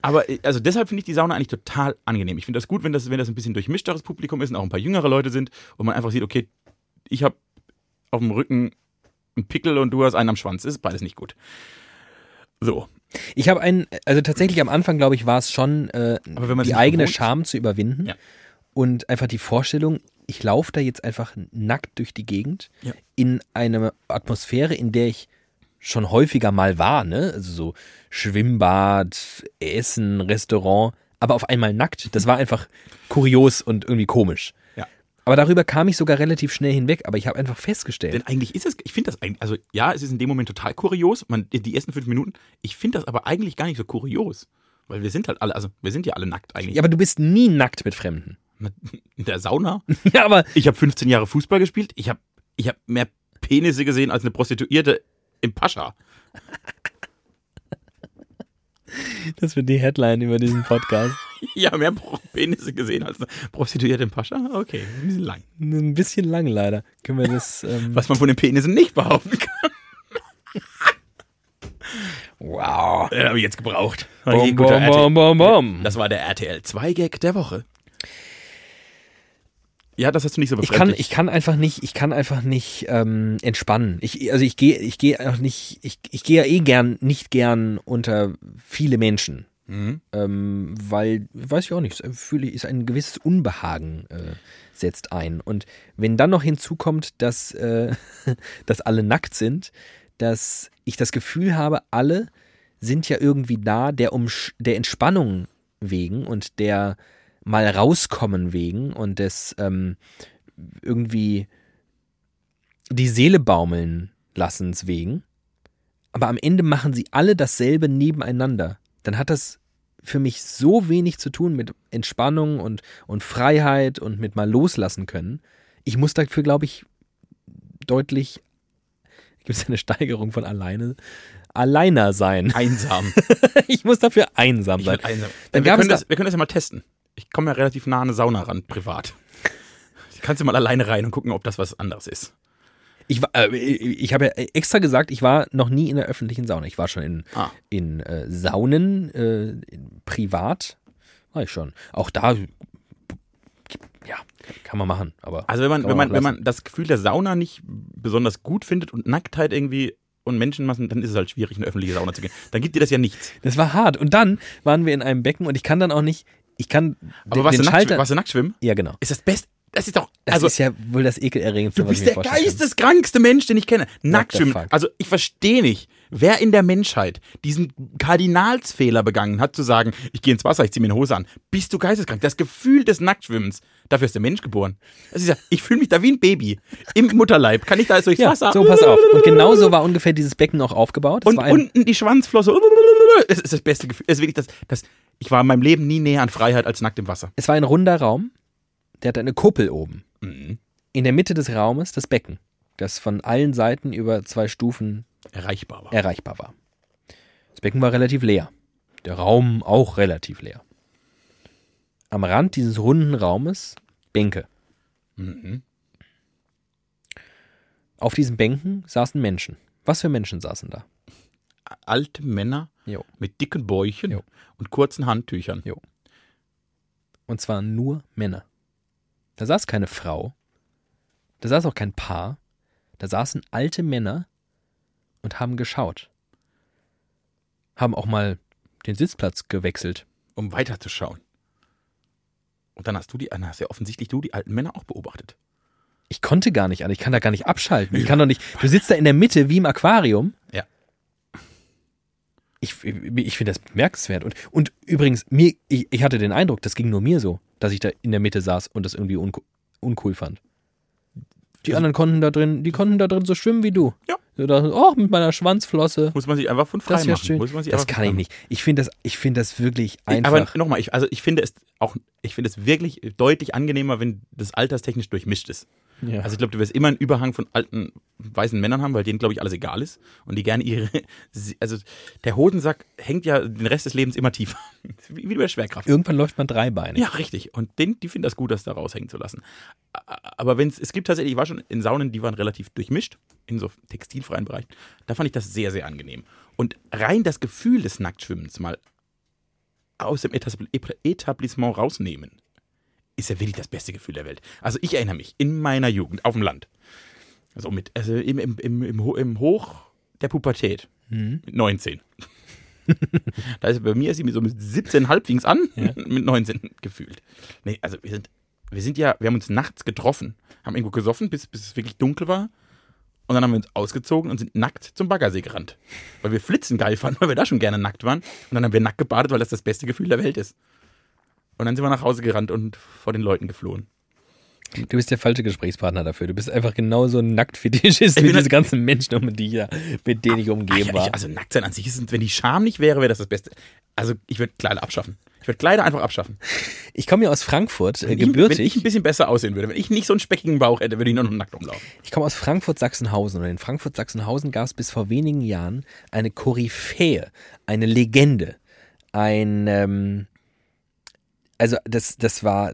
S2: Aber äh, also deshalb finde ich die Sauna eigentlich total angenehm. Ich finde das gut, wenn das, wenn das ein bisschen durchmischteres Publikum ist und auch ein paar jüngere Leute sind und man einfach sieht, okay, ich habe auf dem Rücken einen Pickel und du hast einen am Schwanz. Ist beides nicht gut. So.
S1: Ich habe einen, also tatsächlich am Anfang, glaube ich, war es schon äh, die eigene
S2: gewohnt
S1: Scham zu überwinden
S2: Ja.
S1: und einfach die Vorstellung, ich laufe da jetzt einfach nackt durch die Gegend
S2: Ja.
S1: in eine Atmosphäre, in der ich schon häufiger mal war, ne? Also so Schwimmbad, Essen, Restaurant, aber auf einmal nackt. Das war einfach kurios und irgendwie komisch. Aber darüber kam ich sogar relativ schnell hinweg, aber ich habe einfach festgestellt,
S2: Denn eigentlich ist es, ich finde das eigentlich, also ja, es ist in dem Moment total kurios, man, die ersten fünf Minuten, ich finde das aber eigentlich gar nicht so kurios. Weil wir sind halt alle, also wir sind ja alle nackt eigentlich.
S1: ja, aber du bist nie nackt mit Fremden.
S2: In der Sauna.
S1: Ja, aber
S2: Ich habe 15 Jahre Fußball gespielt, ich habe ich hab mehr Penisse gesehen als eine Prostituierte im Pascha.
S1: Das wird die Headline über diesen Podcast.
S2: Ja, mehr Penisse gesehen als eine Prostituierte im Pascha? Okay, ein bisschen lang.
S1: Ein bisschen lang leider. Können wir das. Ähm,
S2: Was man von den Penissen nicht behaupten kann.
S1: wow.
S2: Den habe ich jetzt gebraucht.
S1: Bom, bom, bom, bom, bom.
S2: Das war der RTL 2 Gag der Woche. Ja, das hast du nicht so
S1: Ich
S2: befremdlich.
S1: kann, ich kann einfach nicht, ich kann einfach nicht ähm, entspannen. Ich, also ich gehe, ich gehe auch nicht, ich, ich gehe ja eh gern, nicht gern unter viele Menschen.
S2: Mhm.
S1: Ähm, weil, weiß ich auch nicht, fühle ich, ist ein gewisses Unbehagen äh, setzt ein. Und wenn dann noch hinzukommt, dass, äh, dass alle nackt sind, dass ich das Gefühl habe, alle sind ja irgendwie da, der um der Entspannung wegen und der mal rauskommen wegen und des ähm, irgendwie die Seele baumeln lassens wegen. Aber am Ende machen sie alle dasselbe nebeneinander. Dann hat das für mich so wenig zu tun mit Entspannung und, und Freiheit und mit mal loslassen können. Ich muss dafür, glaube ich, deutlich, gibt es eine Steigerung von alleine, alleiner sein.
S2: Einsam.
S1: ich muss dafür einsam sein.
S2: einsam.
S1: Dann
S2: wir, können das, wir können das ja mal testen. Ich komme ja relativ nah an eine Sauna ran, privat. Kannst du mal alleine rein und gucken, ob das was anderes ist.
S1: Ich, äh, ich habe ja extra gesagt, ich war noch nie in der öffentlichen Sauna. Ich war schon in,
S2: Ah.
S1: in äh, Saunen, äh, in, privat, war ich schon. Auch da, ja, kann man machen. Aber
S2: Also wenn man,
S1: Kann
S2: wenn
S1: man
S2: man, wenn man das Gefühl der Sauna nicht besonders gut findet und Nacktheit irgendwie und Menschenmassen, dann ist es halt schwierig, in eine öffentliche Sauna zu gehen. Dann gibt dir das ja nichts.
S1: das war hart. Und dann waren wir in einem Becken und ich kann dann auch nicht, ich kann
S2: Aber warst,
S1: den
S2: du nackt,
S1: Schalter.
S2: warst du nackt schwimmen?
S1: ja, genau.
S2: Ist das Beste. Das ist doch.
S1: Das
S2: also,
S1: ist ja wohl das ekelerregendste,
S2: du
S1: was
S2: bist der geisteskrankste Mensch, den ich kenne. Nackt schwimmen. Also ich verstehe nicht, wer in der Menschheit diesen Kardinalsfehler begangen hat, zu sagen, ich gehe ins Wasser, ich ziehe mir eine Hose an. Bist du geisteskrank? Das Gefühl des Nacktschwimmens, dafür ist der Mensch geboren. Das ist ja, ich fühle mich da wie ein Baby. Im Mutterleib. Kann ich da jetzt durchs
S1: Ja,
S2: Wasser?
S1: so, pass auf. Und genauso war ungefähr dieses Becken auch aufgebaut. Es
S2: Und unten die Schwanzflosse. Es ist das beste Gefühl. Es ist wirklich das, das, ich war in meinem Leben nie näher an Freiheit als nackt im Wasser.
S1: es war ein runder Raum, der hatte eine Kuppel oben.
S2: Mhm.
S1: In der Mitte des Raumes das Becken, das von allen Seiten über zwei Stufen
S2: Erreichbar war.
S1: erreichbar war. Das Becken war relativ leer. Der Raum auch relativ leer. Am Rand dieses runden Raumes Bänke.
S2: Mhm.
S1: Auf diesen Bänken saßen Menschen. Was für Menschen saßen da?
S2: Alte Männer
S1: Jo.
S2: mit dicken Bäuchen
S1: Jo.
S2: und kurzen Handtüchern.
S1: Und zwar nur Männer. Da saß keine Frau. Da saß auch kein Paar. Da saßen alte Männer und haben geschaut. Haben auch mal den Sitzplatz gewechselt.
S2: um weiterzuschauen. Und dann hast du die, dann hast ja offensichtlich du die alten Männer auch beobachtet.
S1: Ich konnte gar nicht an, ich kann da gar nicht abschalten. Ich kann doch nicht. Du sitzt da in der Mitte wie im Aquarium.
S2: Ja.
S1: Ich, ich finde das bemerkenswert. Und, und übrigens, mir, ich, ich hatte den Eindruck, das ging nur mir so, dass ich da in der Mitte saß und das irgendwie unco uncool fand. Die anderen konnten da drin, die konnten da drin so schwimmen wie du.
S2: Ja.
S1: Da, oh, mit meiner Schwanzflosse.
S2: Muss man sich einfach von frei
S1: Das ist ja
S2: machen.
S1: schön.
S2: Muss man sich
S1: Das kann ich nicht. Ich finde das, ich finde das wirklich
S2: machen.
S1: einfach.
S2: Aber nochmal, ich, also ich finde es auch, ich finde es wirklich deutlich angenehmer, wenn das alterstechnisch durchmischt ist.
S1: Ja.
S2: Also ich glaube, du wirst immer einen Überhang von alten weißen Männern haben, weil denen, glaube ich, alles egal ist. Und die gerne ihre. Also der Hodensack hängt ja den Rest des Lebens immer tiefer. Wie, bei der Schwerkraft.
S1: Irgendwann läuft man dreibeinig.
S2: Ja, richtig. Und den, die finden das gut, das da raushängen zu lassen. Aber wenn es, es gibt tatsächlich, ich war schon in Saunen, die waren relativ durchmischt, in so textilfreien Bereichen. Da fand ich das sehr, sehr angenehm. Und rein das Gefühl des Nacktschwimmens mal aus dem Etabl- Etablissement rausnehmen, ist ja wirklich das beste Gefühl der Welt. Also ich erinnere mich, in meiner Jugend, auf dem Land, also, mit, also im, im, im, im, Ho- im Hoch der Pubertät,
S1: Mhm.
S2: mit 19. da ist bei mir ist sie so mit 17,5 fing es an,
S1: Ja.
S2: mit 19 gefühlt. Nee, also wir sind, wir sind ja, wir haben uns nachts getroffen, haben irgendwo gesoffen, bis, bis es wirklich dunkel war. Und dann haben wir uns ausgezogen und sind nackt zum Baggersee gerannt. Weil wir Flitzen geil fanden, weil wir da schon gerne nackt waren. Und dann haben wir nackt gebadet, weil das das beste Gefühl der Welt ist. Und dann sind wir nach Hause gerannt und vor den Leuten geflohen.
S1: Du bist der falsche Gesprächspartner dafür. Du bist einfach genauso ein Nacktfetischist wie diese ganzen Menschen, um die ja, mit denen ich umgeben war.
S2: ich, also nackt sein an sich ist, wenn die Scham nicht wäre, wäre das das Beste. Also ich würde Kleider abschaffen. Ich würde Kleider einfach abschaffen.
S1: Ich komme ja aus Frankfurt, äh,
S2: Wenn ich, wenn
S1: gebürtig.
S2: ich ein bisschen besser aussehen würde, wenn ich nicht so einen speckigen Bauch hätte, würde ich nur noch nackt rumlaufen.
S1: Ich komme aus Frankfurt-Sachsenhausen und in Frankfurt-Sachsenhausen gab es bis vor wenigen Jahren eine Koryphäe, eine Legende, ein, ähm, also das, das war,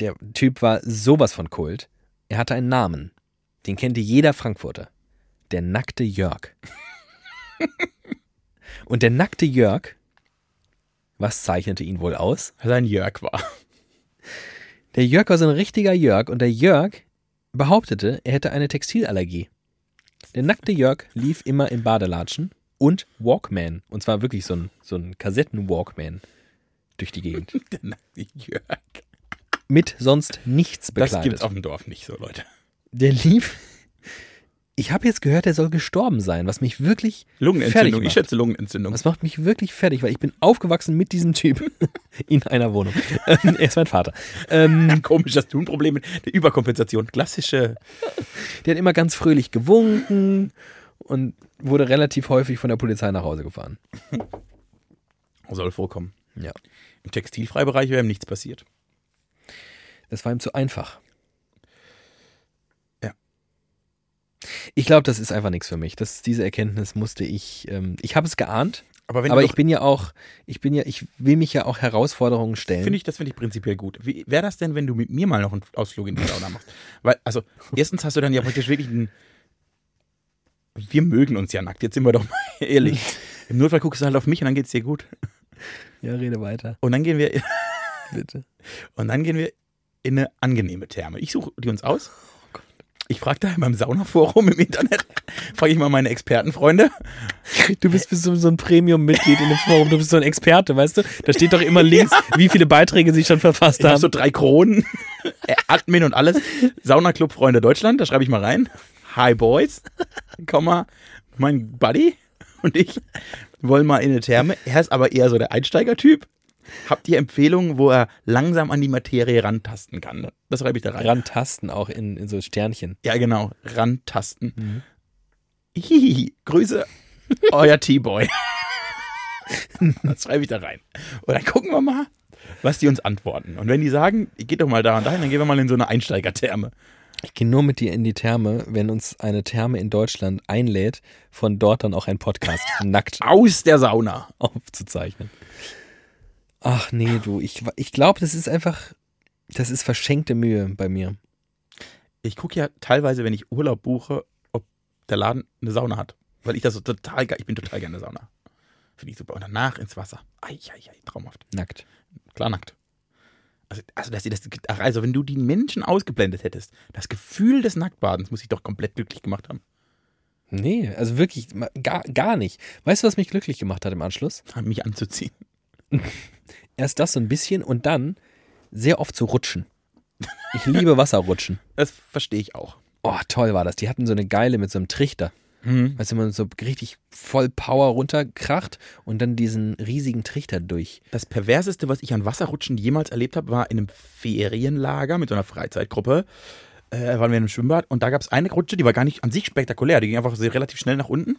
S1: der Typ war sowas von Kult. Er hatte einen Namen, den kannte jeder Frankfurter, der nackte Jörg. und der nackte Jörg, was zeichnete ihn wohl aus?
S2: Weil er ein Jörg war.
S1: Der Jörg war so ein richtiger Jörg und der Jörg behauptete, er hätte eine Textilallergie. Der nackte Jörg lief immer in Badelatschen und Walkman. Und zwar wirklich so ein, so ein Kassetten-Walkman durch die Gegend.
S2: Der nackte Jörg.
S1: Mit sonst nichts
S2: Das
S1: bekleidet.
S2: gibt's auf dem Dorf nicht so, Leute.
S1: Der lief. Ich habe jetzt gehört, er soll gestorben sein, was mich wirklich fertig
S2: Lungenentzündung. Ich
S1: macht.
S2: schätze Lungenentzündung.
S1: Das macht mich wirklich fertig, weil ich bin aufgewachsen mit diesem Typ in einer Wohnung. Ähm, er ist mein Vater. Ähm,
S2: Komisch, dass du ein Problem mit der Überkompensation. Klassische.
S1: der hat immer ganz fröhlich gewunken und wurde relativ häufig von der Polizei nach Hause gefahren.
S2: Soll vorkommen.
S1: Ja.
S2: Im Textilfreibereich wäre ihm nichts passiert.
S1: Das war ihm zu einfach.
S2: Ja.
S1: Ich glaube, das ist einfach nichts für mich. Das, diese Erkenntnis musste ich. Ähm, ich habe es geahnt,
S2: Aber wenn
S1: aber ich bin ja auch, ich bin ja, ich will mich ja auch Herausforderungen stellen.
S2: Finde ich, das finde ich prinzipiell gut. Wie wäre das denn, wenn du mit mir mal noch einen Ausflug in die Sauna machst? Weil, also, erstens hast du dann ja praktisch wirklich einen. Wir mögen uns ja nackt, jetzt sind wir doch mal ehrlich. Im Notfall guckst du halt auf mich und dann geht's dir gut.
S1: Ja, rede weiter,
S2: Und dann gehen wir,
S1: bitte.
S2: und dann gehen wir in eine angenehme Therme. Ich suche die uns aus.
S1: Oh
S2: Ich frage da in meinem Saunaforum im Internet, frage ich mal meine Expertenfreunde.
S1: Du bist so, so ein Premium-Mitglied in dem Forum, du bist so ein Experte, weißt du? Da steht doch immer links, wie viele Beiträge sie schon verfasst
S2: Ich habe
S1: haben.
S2: so drei Kronen, äh, Admin und alles. Saunaclub Freunde Deutschland, da schreibe ich mal rein. Hi Boys, Komma, mein Buddy und ich wollen mal in eine Therme. Er ist aber eher so der Einsteigertyp. Habt ihr Empfehlungen, wo er langsam an die Materie rantasten kann? Das schreibe ich da rein.
S1: Rantasten auch in, in so Sternchen.
S2: Ja, genau. Rantasten. Hihihi. Grüße, euer T-Boy. das schreibe ich da rein. Und dann gucken wir mal, was die uns antworten. Und wenn die sagen, geht doch mal da und dahin, dann gehen wir mal in so eine Einsteigertherme.
S1: Ich gehe nur mit dir in die Therme, wenn uns eine Therme in Deutschland einlädt, von dort dann auch ein Podcast nackt
S2: Aus der Sauna.
S1: aufzuzeichnen. Ach nee, du, ich, ich glaube, das ist einfach, das ist verschenkte Mühe bei mir.
S2: Ich gucke ja teilweise, wenn ich Urlaub buche, ob der Laden eine Sauna hat. Weil ich das so total geil, ich bin total gerne in der Sauna. Finde ich super. Und danach ins Wasser. Ei, ei, ei, traumhaft.
S1: Nackt.
S2: Klar nackt. Also, also, dass sie das, also, wenn du die Menschen ausgeblendet hättest, das Gefühl des Nacktbadens muss ich doch komplett glücklich gemacht haben.
S1: Nee, also wirklich, gar, gar nicht. Weißt du, was mich glücklich gemacht hat im Anschluss?
S2: Mich anzuziehen.
S1: Erst das so ein bisschen und dann sehr oft zu rutschen. Ich liebe Wasserrutschen.
S2: Das verstehe ich auch.
S1: Oh, toll war das. Die hatten so eine geile mit so einem Trichter.
S2: Mhm.
S1: Weißt du, man so richtig voll Power runterkracht und dann diesen riesigen Trichter durch.
S2: Das perverseste, was ich an Wasserrutschen jemals erlebt habe, war in einem Ferienlager mit so einer Freizeitgruppe. Äh, waren wir in einem Schwimmbad und da gab es eine Rutsche, die war gar nicht an sich spektakulär, die ging einfach so relativ schnell nach unten.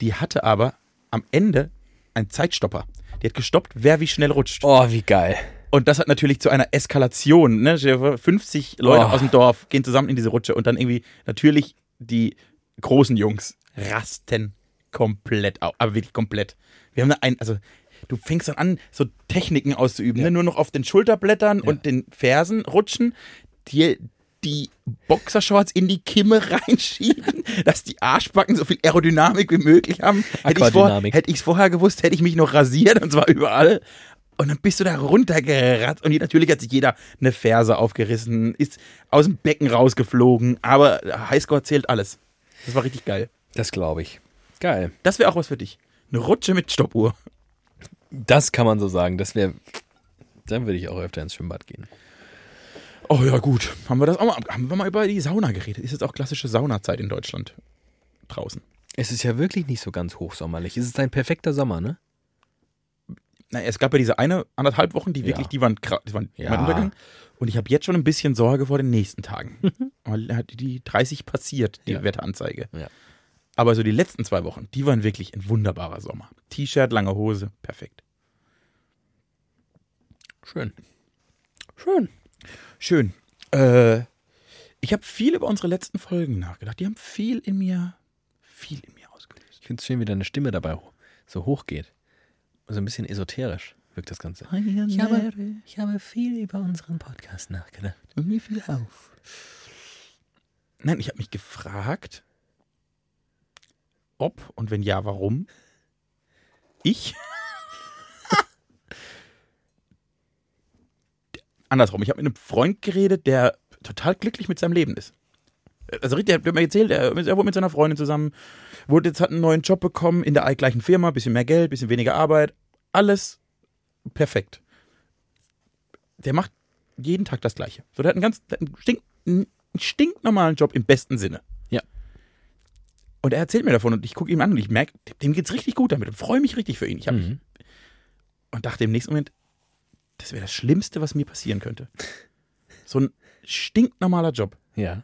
S2: Die hatte aber am Ende einen Zeitstopper. Die hat gestoppt, wer wie schnell rutscht.
S1: Oh, wie geil.
S2: Und das hat natürlich zu einer Eskalation. Ne? Stell dir vor, 50 Leute
S1: Oh.
S2: aus dem Dorf gehen zusammen in diese Rutsche und dann irgendwie natürlich die großen Jungs rasten komplett auf. Aber wirklich komplett. Wir haben da ein, also du fängst dann an, so Techniken auszuüben. Ne? Nur noch auf den Schulterblättern und den Fersen rutschen. Die, die Boxershorts in die Kimme reinschieben, dass die Arschbacken so viel Aerodynamik wie möglich haben. Hätte ich vor,
S1: Aquadynamik.
S2: hätte ich's vorher gewusst, hätte ich mich noch rasiert und zwar überall. Und dann bist du da runtergeratzt und natürlich hat sich jeder eine Ferse aufgerissen, ist aus dem Becken rausgeflogen, aber Highscore zählt alles. Das war richtig geil.
S1: Das glaube ich. Geil.
S2: Das wäre auch was für dich. Eine Rutsche mit Stoppuhr.
S1: Das kann man so sagen. Das wäre. Dann würde ich auch öfter ins Schwimmbad gehen.
S2: Oh ja, gut. Haben wir das auch mal, haben wir mal über die Sauna geredet? Ist jetzt auch klassische Saunazeit in Deutschland. Draußen.
S1: Es ist ja wirklich nicht so ganz hochsommerlich. Es ist ein perfekter Sommer, ne?
S2: Na, es gab ja diese eine, anderthalb Wochen, die wirklich,
S1: Ja.
S2: die waren, die waren
S1: Ja.
S2: Untergang. Und ich habe jetzt schon ein bisschen Sorge vor den nächsten Tagen. Weil hat die 30 passiert, die
S1: Ja.
S2: Wetteranzeige.
S1: Ja.
S2: Aber so die letzten zwei Wochen, die waren wirklich ein wunderbarer Sommer. T-Shirt, lange Hose, perfekt.
S1: Schön. Schön.
S2: Schön. Äh, ich habe viel über unsere letzten Folgen nachgedacht. Die haben viel in mir, viel in mir ausgelöst.
S1: Ich finde es schön, wie deine Stimme dabei so hoch geht. So ein bisschen esoterisch wirkt das Ganze. Ich habe, ich habe viel über unseren Podcast nachgedacht.
S2: Und mir fiel auf. Nein, ich habe mich gefragt, ob und wenn ja, warum ich andersrum. Ich habe mit einem Freund geredet, der total glücklich mit seinem Leben ist. Also richtig, der hat mir erzählt, er, er wohnt mit seiner Freundin zusammen, wurde jetzt hat einen neuen Job bekommen in der gleichen Firma, bisschen mehr Geld, bisschen weniger Arbeit, alles perfekt. Der macht jeden Tag das Gleiche. So, der hat einen ganz der hat einen stink, einen stinknormalen Job im besten Sinne.
S1: Ja.
S2: Und er erzählt mir davon und ich gucke ihm an und ich merke, dem geht's richtig gut damit und freue mich richtig für ihn. Ich hab
S1: Mhm.
S2: und dachte im nächsten Moment, das wäre das Schlimmste, was mir passieren könnte. So ein stinknormaler Job.
S1: Ja.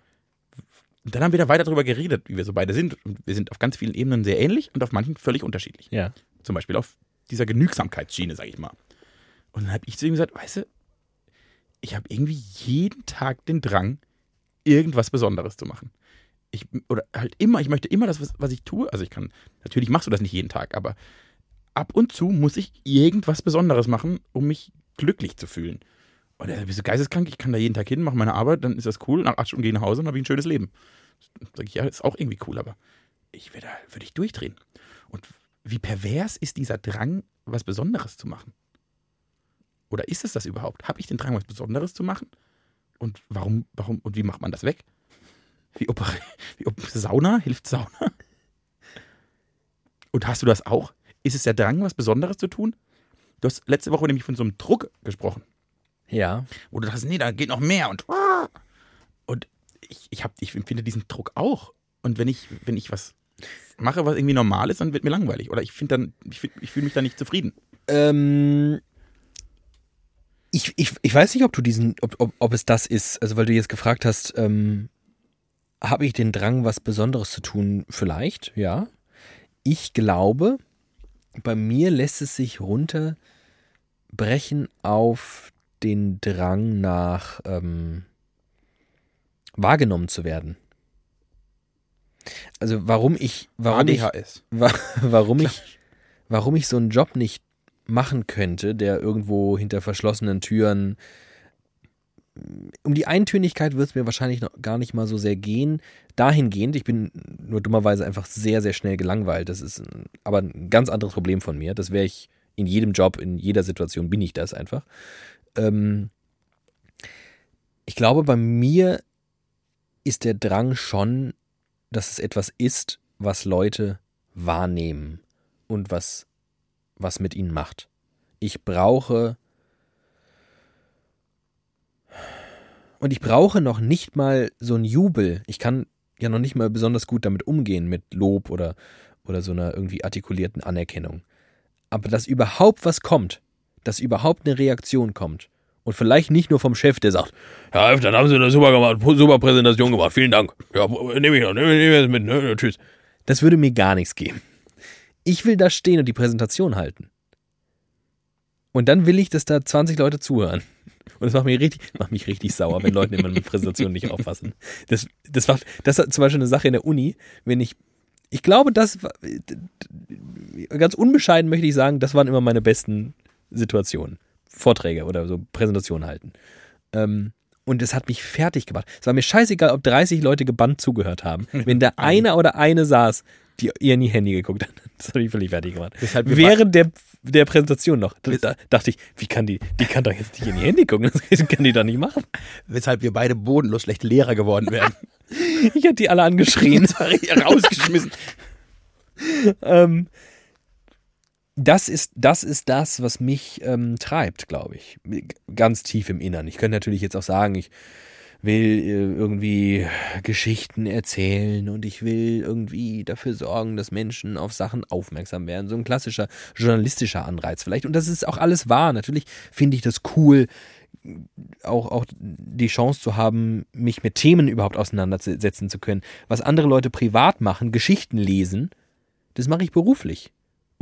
S2: Und dann haben wir da weiter darüber geredet, wie wir so beide sind. Und wir sind auf ganz vielen Ebenen sehr ähnlich und auf manchen völlig unterschiedlich.
S1: Ja.
S2: Zum Beispiel auf dieser Genügsamkeitsschiene, sag ich mal. Und dann habe ich zu ihm gesagt, weißt du, ich habe irgendwie jeden Tag den Drang, irgendwas Besonderes zu machen. Ich, oder halt immer, ich möchte immer das, was, was ich tue. Also ich kann, natürlich machst du das nicht jeden Tag, aber ab und zu muss ich irgendwas Besonderes machen, um mich glücklich zu fühlen. Und er bist du geisteskrank? Ich kann da jeden Tag hin, mache meine Arbeit, dann ist das cool. Nach acht Stunden gehe ich nach Hause und habe ich ein schönes Leben. Sag ich, ja, ist auch irgendwie cool, aber ich würde würd ich durchdrehen. Und wie pervers ist dieser Drang, was Besonderes zu machen? Oder ist es das überhaupt? Habe ich den Drang, was Besonderes zu machen? Und warum, warum, und wie macht man das weg? Wie, operi- wie op Sauna? Hilft Sauna? Und hast du das auch? Ist es der Drang, was Besonderes zu tun? Du hast letzte Woche nämlich von so einem Druck gesprochen,
S1: Ja.
S2: wo du dachtest, nee, da geht noch mehr und und ich, ich, hab, ich empfinde diesen Druck auch. Und wenn ich, wenn ich was mache, was irgendwie normal ist, dann wird mir langweilig. Oder ich finde dann, ich, ich fühle mich dann nicht zufrieden.
S1: Ähm, ich, ich, ich weiß nicht, ob du diesen, ob, ob, ob es das ist, also weil du jetzt gefragt hast, ähm, habe ich den Drang, was Besonderes zu tun? Vielleicht, ja. Ich glaube, bei mir lässt es sich runterbrechen auf den Drang nach ähm, wahrgenommen zu werden. Also warum ich, warum ich,
S2: ADHS.
S1: Wa- warum ich, warum ich so einen Job nicht machen könnte, der irgendwo hinter verschlossenen Türen. Um die Eintönigkeit wird es mir wahrscheinlich noch gar nicht mal so sehr gehen. Dahingehend, ich bin nur dummerweise einfach sehr, sehr schnell gelangweilt. Das ist ein- aber ein ganz anderes Problem von mir. Das wäre ich in jedem Job, in jeder Situation bin ich das einfach. Ähm, ich glaube, bei mir ist der Drang schon, dass es etwas ist, was Leute wahrnehmen und was, was mit ihnen macht. Ich brauche. Und ich brauche noch nicht mal so einen Jubel. Ich kann ja noch nicht mal besonders gut damit umgehen, mit Lob oder, oder so einer irgendwie artikulierten Anerkennung. Aber dass überhaupt was kommt, dass überhaupt eine Reaktion kommt. Und vielleicht nicht nur vom Chef, der sagt, Alf, dann haben Sie eine super gemacht, super Präsentation gemacht, vielen Dank. Ja, nehme ich noch, nehme nehm ich mit, ne, tschüss. Das würde mir gar nichts geben. Ich will da stehen und die Präsentation halten. Und dann will ich, dass da 20 Leute zuhören. Und das macht mich richtig, macht mich richtig sauer, wenn Leute immer mit Präsentationen nicht aufpassen. Das, das macht, das ist zum Beispiel eine Sache in der Uni, wenn ich, ich glaube, das, ganz unbescheiden möchte ich sagen, das waren immer meine besten Situationen. Vorträge oder so Präsentationen halten. Ähm, und es hat mich fertig gemacht. Es war mir scheißegal, ob 30 Leute gebannt zugehört haben. Wenn da einer oder eine saß, die ihr in die Handy geguckt hat, das hat mich völlig fertig gemacht. Während der, der Präsentation noch. Da, da dachte ich, wie kann die, die kann doch jetzt nicht in die Handy gucken, das kann die doch nicht machen.
S2: Weshalb wir beide bodenlos schlechte Lehrer geworden wären.
S1: Ich hätte die alle angeschrien.
S2: Rausgeschmissen.
S1: ähm, das ist, das ist das, was mich ähm, treibt, glaube ich. Ganz tief im Innern. Ich könnte natürlich jetzt auch sagen, ich will äh, irgendwie Geschichten erzählen und ich will irgendwie dafür sorgen, dass Menschen auf Sachen aufmerksam werden. So ein klassischer journalistischer Anreiz vielleicht. Und das ist auch alles wahr. Natürlich finde ich das cool, auch, auch die Chance zu haben, mich mit Themen überhaupt auseinandersetzen zu können. Was andere Leute privat machen, Geschichten lesen, das mache ich beruflich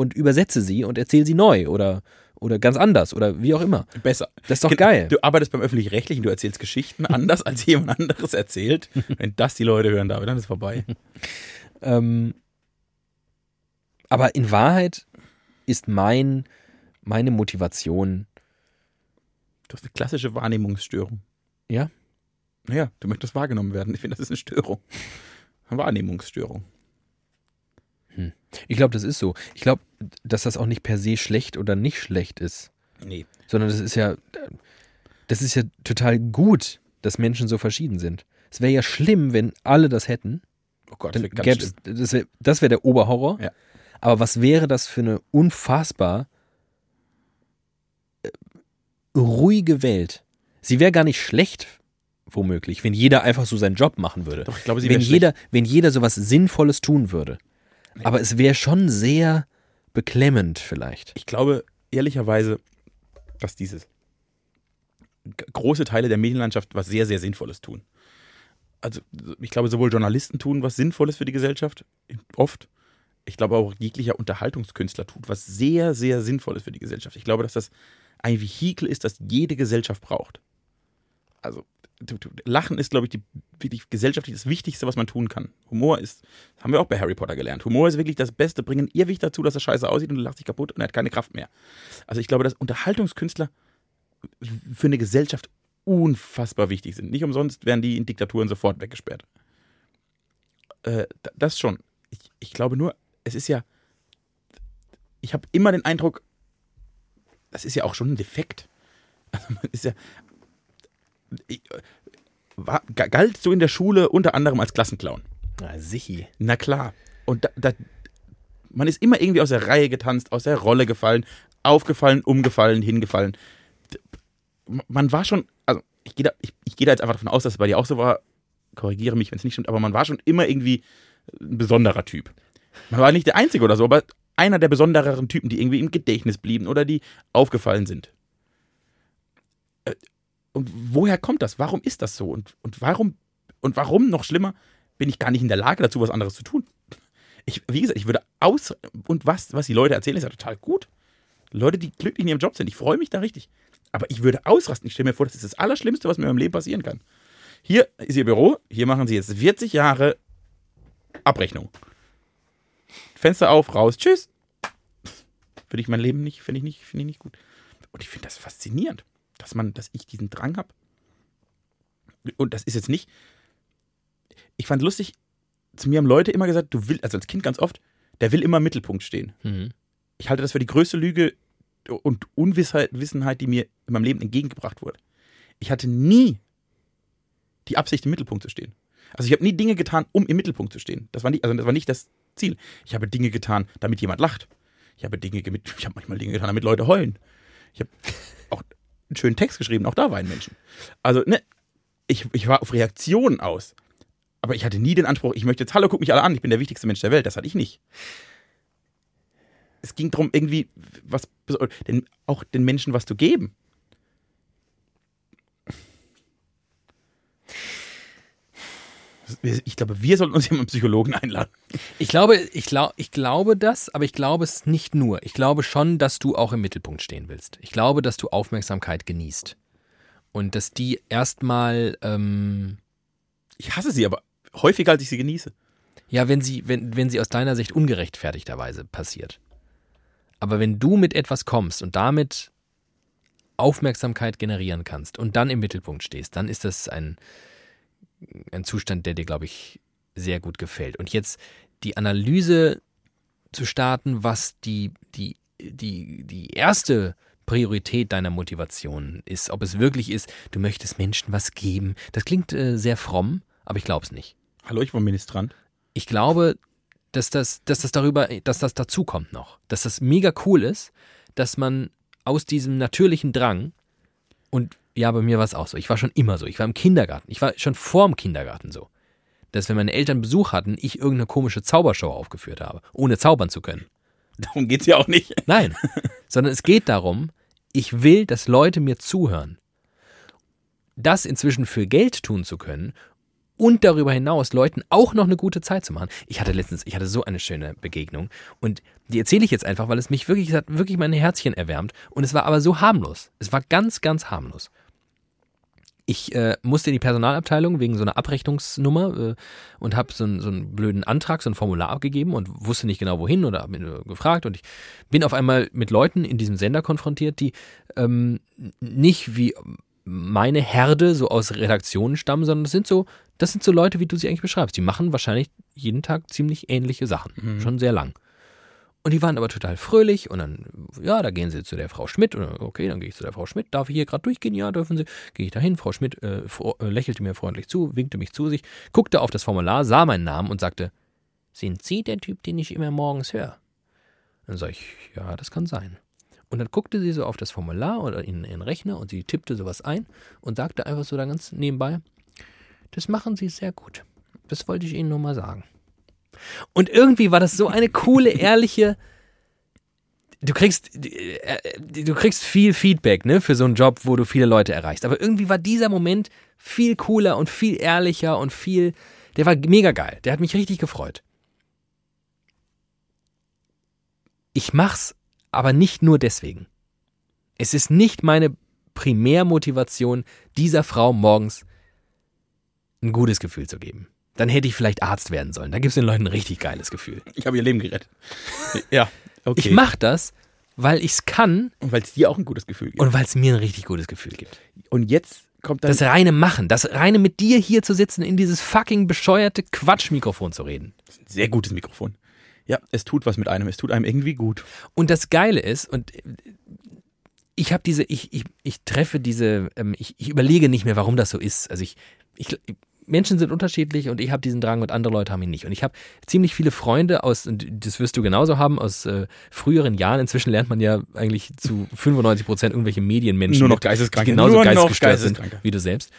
S1: und übersetze sie und erzähle sie neu oder, oder ganz anders oder wie auch immer.
S2: Besser.
S1: Das ist doch geil.
S2: Du arbeitest beim Öffentlich-Rechtlichen, du erzählst Geschichten anders, als jemand anderes erzählt. Wenn das die Leute hören darf, dann ist vorbei.
S1: Ähm, aber in Wahrheit ist mein, meine Motivation,
S2: Du hast eine klassische Wahrnehmungsstörung.
S1: Ja?
S2: Naja, du möchtest wahrgenommen werden. Ich finde, das ist eine Störung. Eine Wahrnehmungsstörung.
S1: Ich glaube, das ist so. Ich glaube, dass das auch nicht per se schlecht oder nicht schlecht ist.
S2: Nee.
S1: sondern das ist ja, das ist ja total gut, dass Menschen so verschieden sind. Es wäre ja schlimm, wenn alle das hätten.
S2: Oh Gott, das wird ganz schlimm.
S1: das wäre wär der Oberhorror.
S2: Ja.
S1: Aber was wäre das für eine unfassbar äh, ruhige Welt? Sie wäre gar nicht schlecht, womöglich, wenn jeder einfach so seinen Job machen würde.
S2: Doch, ich glaube, sie
S1: wenn
S2: wäre
S1: jeder, wenn jeder sowas Sinnvolles tun würde. Aber es wäre schon sehr beklemmend vielleicht.
S2: Ich glaube ehrlicherweise, dass dieses große Teile der Medienlandschaft was sehr, sehr Sinnvolles tun. Also ich glaube, sowohl Journalisten tun was Sinnvolles für die Gesellschaft, oft. Ich glaube auch jeglicher Unterhaltungskünstler tut was sehr, sehr Sinnvolles für die Gesellschaft. Ich glaube, dass das ein Vehikel ist, das jede Gesellschaft braucht. Also Lachen ist, glaube ich, die, wirklich gesellschaftlich das Wichtigste, was man tun kann. Humor ist, haben wir auch bei Harry Potter gelernt. Humor ist wirklich das Beste. Bringen Irrwicht dazu, dass er scheiße aussieht und du lachst dich kaputt und er hat keine Kraft mehr. Also ich glaube, dass Unterhaltungskünstler für eine Gesellschaft unfassbar wichtig sind. Nicht umsonst werden die in Diktaturen sofort weggesperrt. Äh, da- das schon. Ich, ich glaube nur, es ist ja. Ich habe immer den Eindruck, das ist ja auch schon ein Defekt. Also man ist ja. Äh, war, ga- galt so in der Schule unter anderem als Klassenclown.
S1: Na, sichi.
S2: Na klar. Und da, da, man ist immer irgendwie aus der Reihe getanzt, aus der Rolle gefallen, aufgefallen, umgefallen, hingefallen. Man war schon, also ich gehe da, ich, ich geh da jetzt einfach davon aus, dass es bei dir auch so war. Korrigiere mich, wenn es nicht stimmt, aber man war schon immer irgendwie ein besonderer Typ. Man war nicht der Einzige oder so, aber einer der besondereren Typen, die irgendwie im Gedächtnis blieben oder die aufgefallen sind. Und woher kommt das? Warum ist das so? Und, und warum, und warum noch schlimmer, bin ich gar nicht in der Lage dazu, was anderes zu tun? Ich, wie gesagt, ich würde aus, und was, was die Leute erzählen, ist ja total gut. Leute, die glücklich in ihrem Job sind, ich freue mich da richtig. Aber ich würde ausrasten. Ich stelle mir vor, das ist das Allerschlimmste, was mir im Leben passieren kann. Hier ist Ihr Büro, hier machen Sie jetzt 40 Jahre Abrechnung. Fenster auf, raus, tschüss. Finde ich mein Leben nicht, finde ich nicht, finde ich nicht gut. Und ich finde das faszinierend, dass man, dass ich diesen Drang habe. Und das ist jetzt nicht. Ich fand lustig, zu mir haben Leute immer gesagt, du willst, also als Kind ganz oft, der will immer im Mittelpunkt stehen.
S1: Mhm.
S2: Ich halte das für die größte Lüge und Unwissenheit, Wissenheit, die mir in meinem Leben entgegengebracht wurde. Ich hatte nie die Absicht, im Mittelpunkt zu stehen. Also ich habe nie Dinge getan, um im Mittelpunkt zu stehen. Das war nicht, also das war nicht das Ziel. Ich habe Dinge getan, damit jemand lacht. Ich habe Dinge, ich habe manchmal Dinge getan, damit Leute heulen. Ich habe auch einen schönen Text geschrieben, auch da weinen Menschen. Also, ne, ich, ich war auf Reaktionen aus. Aber ich hatte nie den Anspruch, ich möchte jetzt, hallo, guck mich alle an, ich bin der wichtigste Mensch der Welt. Das hatte ich nicht. Es ging darum, irgendwie was, den, auch den Menschen was zu geben. Ich glaube, wir sollten uns hier mal einen Psychologen einladen.
S1: Ich glaube, ich, glaub, ich glaube das, aber ich glaube es nicht nur. Ich glaube schon, dass du auch im Mittelpunkt stehen willst. Ich glaube, dass du Aufmerksamkeit genießt. Und dass die erstmal, ähm,
S2: Ich hasse sie aber häufiger, als ich sie genieße.
S1: ja, wenn sie, wenn, wenn sie aus deiner Sicht ungerechtfertigterweise passiert. Aber wenn du mit etwas kommst und damit Aufmerksamkeit generieren kannst und dann im Mittelpunkt stehst, dann ist das ein, ein Zustand, der dir, glaube ich, sehr gut gefällt. Und jetzt die Analyse zu starten, was die, die, die, die erste Priorität deiner Motivation ist, ob es wirklich ist, du möchtest Menschen was geben. Das klingt äh, sehr fromm, aber ich glaube es nicht.
S2: Hallo, ich war Ministrant.
S1: Ich glaube, dass das, dass das darüber, dass das dazukommt noch. Dass das mega cool ist, dass man aus diesem natürlichen Drang und ja, bei mir war es auch so. Ich war schon immer so. Ich war im Kindergarten. Ich war schon vorm Kindergarten so. Dass wenn meine Eltern Besuch hatten, ich irgendeine komische Zaubershow aufgeführt habe, ohne zaubern zu können.
S2: Darum geht es ja auch nicht.
S1: Nein, sondern es geht darum, ich will, dass Leute mir zuhören. Das inzwischen für Geld tun zu können und darüber hinaus Leuten auch noch eine gute Zeit zu machen. Ich hatte letztens, ich hatte so eine schöne Begegnung und die erzähle ich jetzt einfach, weil es mich wirklich, es hat wirklich mein Herzchen erwärmt und es war aber so harmlos. Es war ganz, ganz harmlos. Ich äh, musste in die Personalabteilung wegen so einer Abrechnungsnummer äh, und habe so, einen- so einen blöden Antrag, so ein Formular abgegeben und wusste nicht genau wohin oder habe mir gefragt und ich bin auf einmal mit Leuten in diesem Sender konfrontiert, die ähm, nicht wie meine Herde so aus Redaktionen stammen, sondern das sind so, das sind so Leute, wie du sie eigentlich beschreibst. Die machen wahrscheinlich jeden Tag ziemlich ähnliche Sachen, schon sehr lang. Und die waren aber total fröhlich und dann, ja, da gehen sie zu der Frau Schmidt und okay, dann gehe ich zu der Frau Schmidt. Darf ich hier gerade durchgehen? Ja, dürfen sie. Gehe ich dahin. Frau Schmidt äh, äh, lächelte mir freundlich zu, winkte mich zu sich, guckte auf das Formular, sah meinen Namen und sagte, sind Sie der Typ, den ich immer morgens höre? Dann sage ich, ja, das kann sein. Und dann guckte sie so auf das Formular oder in ihren Rechner und sie tippte sowas ein und sagte einfach so da ganz nebenbei, das machen Sie sehr gut. Das wollte ich Ihnen nur mal sagen. Und irgendwie war das so eine coole, ehrliche. Du kriegst, äh, du kriegst viel Feedback, ne, für so einen Job, wo du viele Leute erreichst. Aber irgendwie war dieser Moment viel cooler und viel ehrlicher und viel, der war mega geil. Der hat mich richtig gefreut. Ich mach's aber nicht nur deswegen. Es ist nicht meine Primärmotivation, dieser Frau morgens ein gutes Gefühl zu geben. Dann hätte ich vielleicht Arzt werden sollen. Da gibt es den Leuten ein richtig geiles Gefühl.
S2: Ich habe ihr Leben gerettet. Ja, okay.
S1: Ich mache das, weil ich es kann
S2: Und weil es dir auch ein gutes Gefühl gibt.
S1: und weil es mir ein richtig gutes Gefühl gibt.
S2: Und jetzt kommt dann.
S1: Das reine Machen, das reine mit dir hier zu sitzen, in dieses fucking bescheuerte Quatschmikrofon zu reden.
S2: ein sehr gutes Mikrofon. Ja, es tut was mit einem. Es tut einem irgendwie gut.
S1: Und das Geile ist, und ich habe diese, ich, ich, ich treffe diese, ähm, ich, ich überlege nicht mehr, warum das so ist. Also ich, ich Menschen sind unterschiedlich und ich habe diesen Drang und andere Leute haben ihn nicht. Und ich habe ziemlich viele Freunde aus, und das wirst du genauso haben, aus äh, früheren Jahren. Inzwischen lernt man ja eigentlich zu 95 Prozent irgendwelche Medienmenschen,
S2: Nur noch
S1: die
S2: Geisteskranke.
S1: genauso
S2: Nur noch
S1: geistesgestört sind wie du selbst.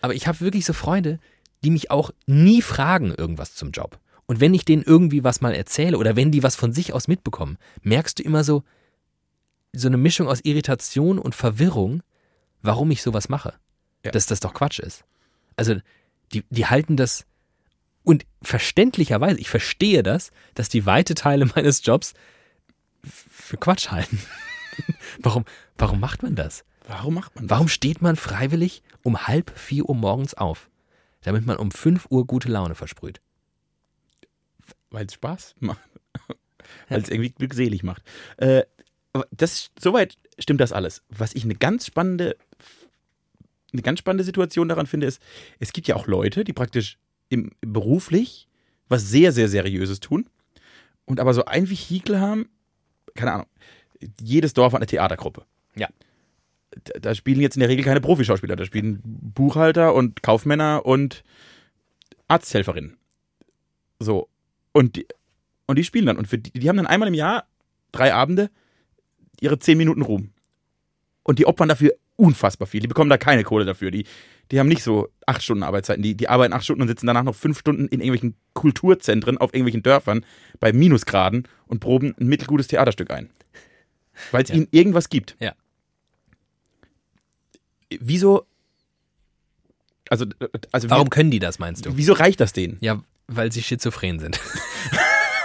S1: Aber ich habe wirklich so Freunde, die mich auch nie fragen irgendwas zum Job. Und wenn ich denen irgendwie was mal erzähle oder wenn die was von sich aus mitbekommen, merkst du immer so, so eine Mischung aus Irritation und Verwirrung, warum ich sowas mache.
S2: Ja.
S1: Dass das doch Quatsch ist. Also, die, die halten das und verständlicherweise, ich verstehe das, dass die weite Teile meines Jobs für Quatsch halten. warum, warum macht man das?
S2: Warum macht man das?
S1: Warum steht man freiwillig um halb vier Uhr morgens auf? Damit man um fünf Uhr gute Laune versprüht.
S2: Weil es Spaß macht. Weil es irgendwie glückselig macht. Äh, das, soweit stimmt das alles. Was ich eine ganz spannende, eine ganz spannende Situation daran finde, ist, es gibt ja auch Leute, die praktisch im, beruflich was sehr, sehr Seriöses tun und aber so ein Vehikel haben, keine Ahnung, jedes Dorf hat eine Theatergruppe.
S1: Ja.
S2: Da, da spielen jetzt in der Regel keine Profischauspieler, da spielen Buchhalter und Kaufmänner und Arzthelferinnen. So. Und die, und die spielen dann. Und für die, die haben dann einmal im Jahr, drei Abende, ihre zehn Minuten Ruhm. Und die opfern dafür unfassbar viel. Die bekommen da keine Kohle dafür. Die, die haben nicht so acht Stunden Arbeitszeiten. Die, die arbeiten acht Stunden und sitzen danach noch fünf Stunden in irgendwelchen Kulturzentren auf irgendwelchen Dörfern bei Minusgraden und proben ein mittelgutes Theaterstück ein. Weil es
S1: Ja.
S2: ihnen irgendwas gibt.
S1: Ja.
S2: Wieso. Also, also wie-
S1: Warum können die das, meinst du?
S2: wieso reicht das denen?
S1: Ja, weil sie schizophren sind.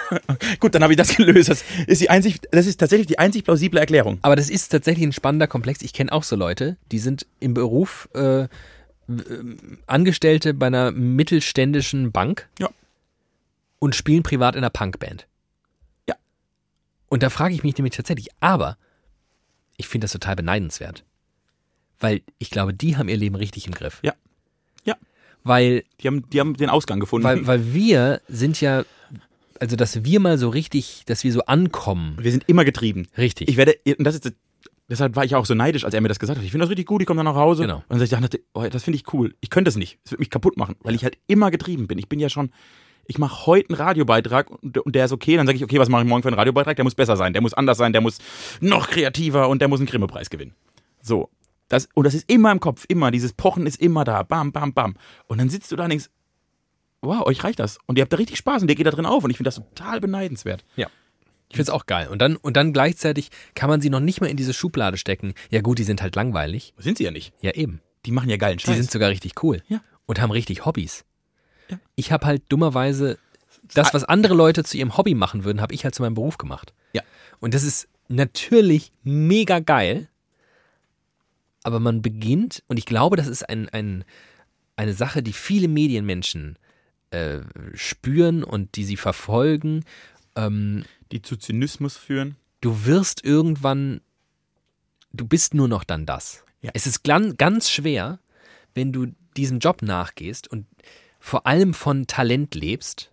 S2: Gut, dann habe ich das gelöst. Das ist, die einzig, das ist tatsächlich die einzig plausible Erklärung.
S1: Aber das ist tatsächlich ein spannender Komplex. Ich kenne auch so Leute, die sind im Beruf äh, w- Angestellte bei einer mittelständischen Bank
S2: Ja.
S1: und spielen privat in einer Punkband.
S2: Ja.
S1: Und da frage ich mich nämlich tatsächlich, aber ich finde das total beneidenswert. Weil ich glaube, die haben ihr Leben richtig im Griff.
S2: Ja. Ja.
S1: Weil
S2: Die haben, die haben den Ausgang gefunden.
S1: Weil, weil wir sind ja, also dass wir mal so richtig, dass wir so ankommen.
S2: wir sind immer getrieben.
S1: Richtig.
S2: Ich werde, und das ist, deshalb war ich auch so neidisch, als er mir das gesagt hat. Ich finde das richtig gut, ich komme dann nach Hause.
S1: Genau.
S2: Und dann sag ich, dachte, oh, das finde ich cool. Ich könnte das nicht. Das würde mich kaputt machen, weil ich halt immer getrieben bin. Ich bin ja schon, ich mache heute einen Radiobeitrag und, und der ist okay. Dann sage ich, okay, was mache ich morgen für einen Radiobeitrag? Der muss besser sein, der muss anders sein, der muss noch kreativer und der muss einen Grimme-Preis gewinnen. So. Das, und das ist immer im Kopf, immer. Dieses Pochen ist immer da. Bam, bam, bam. Und dann sitzt du da und denkst, wow, euch reicht das. Und ihr habt da richtig Spaß und ihr geht da drin auf. Und ich finde das total beneidenswert.
S1: Ja. Ich finde es auch geil. Und dann, und dann gleichzeitig kann man sie noch nicht mal in diese Schublade stecken. Ja gut, die sind halt langweilig.
S2: Sind sie ja nicht.
S1: Ja eben.
S2: Die machen ja geilen
S1: Die
S2: Scheiß.
S1: sind sogar richtig cool.
S2: Ja.
S1: Und haben richtig Hobbys.
S2: Ja.
S1: Ich habe halt dummerweise das, was andere Leute zu ihrem Hobby machen würden, habe ich halt zu meinem Beruf gemacht.
S2: Ja.
S1: Und das ist natürlich mega geil. Aber man beginnt, und ich glaube, das ist ein, ein, eine Sache, die viele Medienmenschen äh, spüren und die sie verfolgen. Ähm,
S2: die zu Zynismus führen.
S1: du wirst irgendwann, du bist nur noch dann das.
S2: Ja.
S1: Es ist ganz schwer, wenn du diesem Job nachgehst und vor allem von Talent lebst,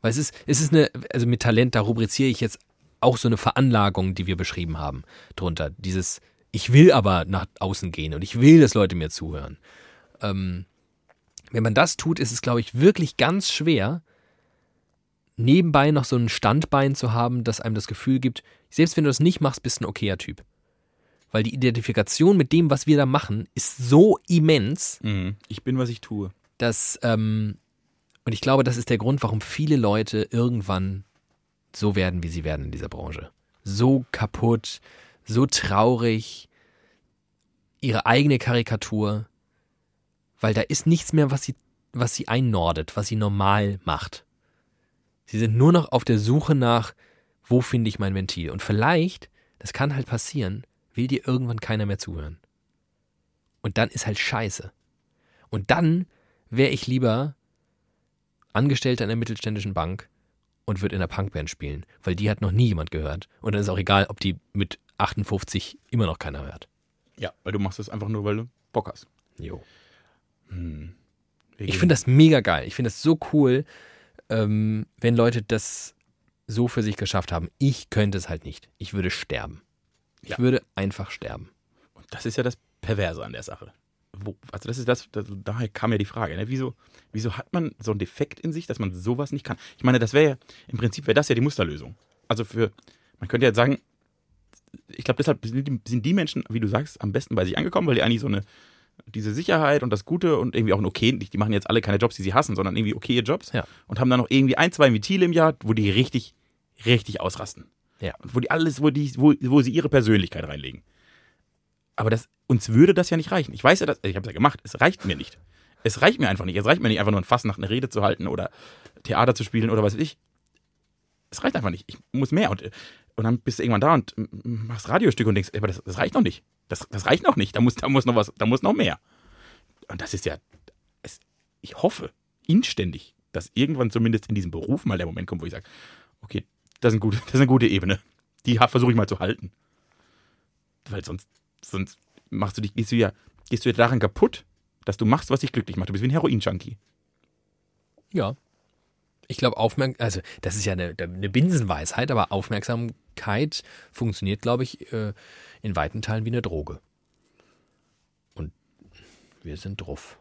S1: weil es ist, es ist eine, also mit Talent, da rubriziere ich jetzt auch so eine Veranlagung, die wir beschrieben haben, drunter. Dieses, ich will aber nach außen gehen und ich will, dass Leute mir zuhören. Ähm, wenn man das tut, ist es, glaube ich, wirklich ganz schwer, nebenbei noch so ein Standbein zu haben, das einem das Gefühl gibt, selbst wenn du das nicht machst, bist du ein okayer Typ. Weil die Identifikation mit dem, was wir da machen, ist so immens,
S2: Mhm. Ich bin, was ich tue.
S1: dass, ähm, und ich glaube, das ist der Grund, warum viele Leute irgendwann so werden, wie sie werden in dieser Branche. So kaputt, so traurig, ihre eigene Karikatur, weil da ist nichts mehr, was sie, was sie einnordet, was sie normal macht. Sie sind nur noch auf der Suche nach, wo finde ich mein Ventil? Und vielleicht, das kann halt passieren, will dir irgendwann keiner mehr zuhören. Und dann ist halt scheiße. Und dann wäre ich lieber Angestellter in einer mittelständischen Bank und würde in einer Punkband spielen, weil die hat noch nie jemand gehört. Und dann ist auch egal, ob die mit 58 immer noch keiner hört.
S2: Ja, weil du machst das einfach nur, weil du Bock hast.
S1: Jo.
S2: Hm.
S1: Ich finde das mega geil. Ich finde das so cool, ähm, wenn Leute das so für sich geschafft haben. Ich könnte es halt nicht. Ich würde sterben. Ich
S2: Ja.
S1: würde einfach sterben.
S2: Und das ist ja das Perverse an der Sache. Wo, also das ist das, das, daher kam ja die Frage, ne? wieso, wieso hat man so einen Defekt in sich, dass man sowas nicht kann? Ich meine, das wäre ja, im Prinzip wäre das ja die Musterlösung. Also für, man könnte ja sagen, ich glaube, deshalb sind die, sind die Menschen, wie du sagst, am besten bei sich angekommen, weil die eigentlich so eine, diese Sicherheit und das Gute und irgendwie auch ein okay, die machen jetzt alle keine Jobs, die sie hassen, sondern irgendwie okaye Jobs
S1: Ja.
S2: und haben dann noch irgendwie ein, zwei Ventile im Jahr, wo die richtig, richtig ausrasten.
S1: Ja.
S2: Und wo die alles, wo die, wo, wo sie ihre Persönlichkeit reinlegen. Aber das, uns würde das ja nicht reichen. Ich weiß ja, dass, ich habe es ja gemacht, es reicht mir nicht. Es reicht mir einfach nicht. Es reicht mir nicht, einfach nur ein Fass nach eine Rede zu halten oder Theater zu spielen oder was weiß ich. Es reicht einfach nicht. Ich muss mehr. Und, und dann bist du irgendwann da und machst Radiostücke und denkst, aber das, das reicht noch nicht. Das, das reicht noch nicht. Da muss, da muss noch was, da muss noch mehr. Und das ist ja, es, ich hoffe inständig, dass irgendwann zumindest in diesem Beruf mal der Moment kommt, wo ich sage, okay, das ist, ein gute, das ist eine gute Ebene. Die versuche ich mal zu halten. Weil sonst, sonst machst du dich, gehst du ja, gehst du ja daran kaputt, dass du machst, was dich glücklich macht. Du bist wie ein Heroin-Junkie.
S1: Ja. Ich glaube, Aufmerksamkeit, also das ist ja eine, eine Binsenweisheit, aber Aufmerksamkeit funktioniert, glaube ich, äh, in weiten Teilen wie eine Droge. Und wir sind drauf.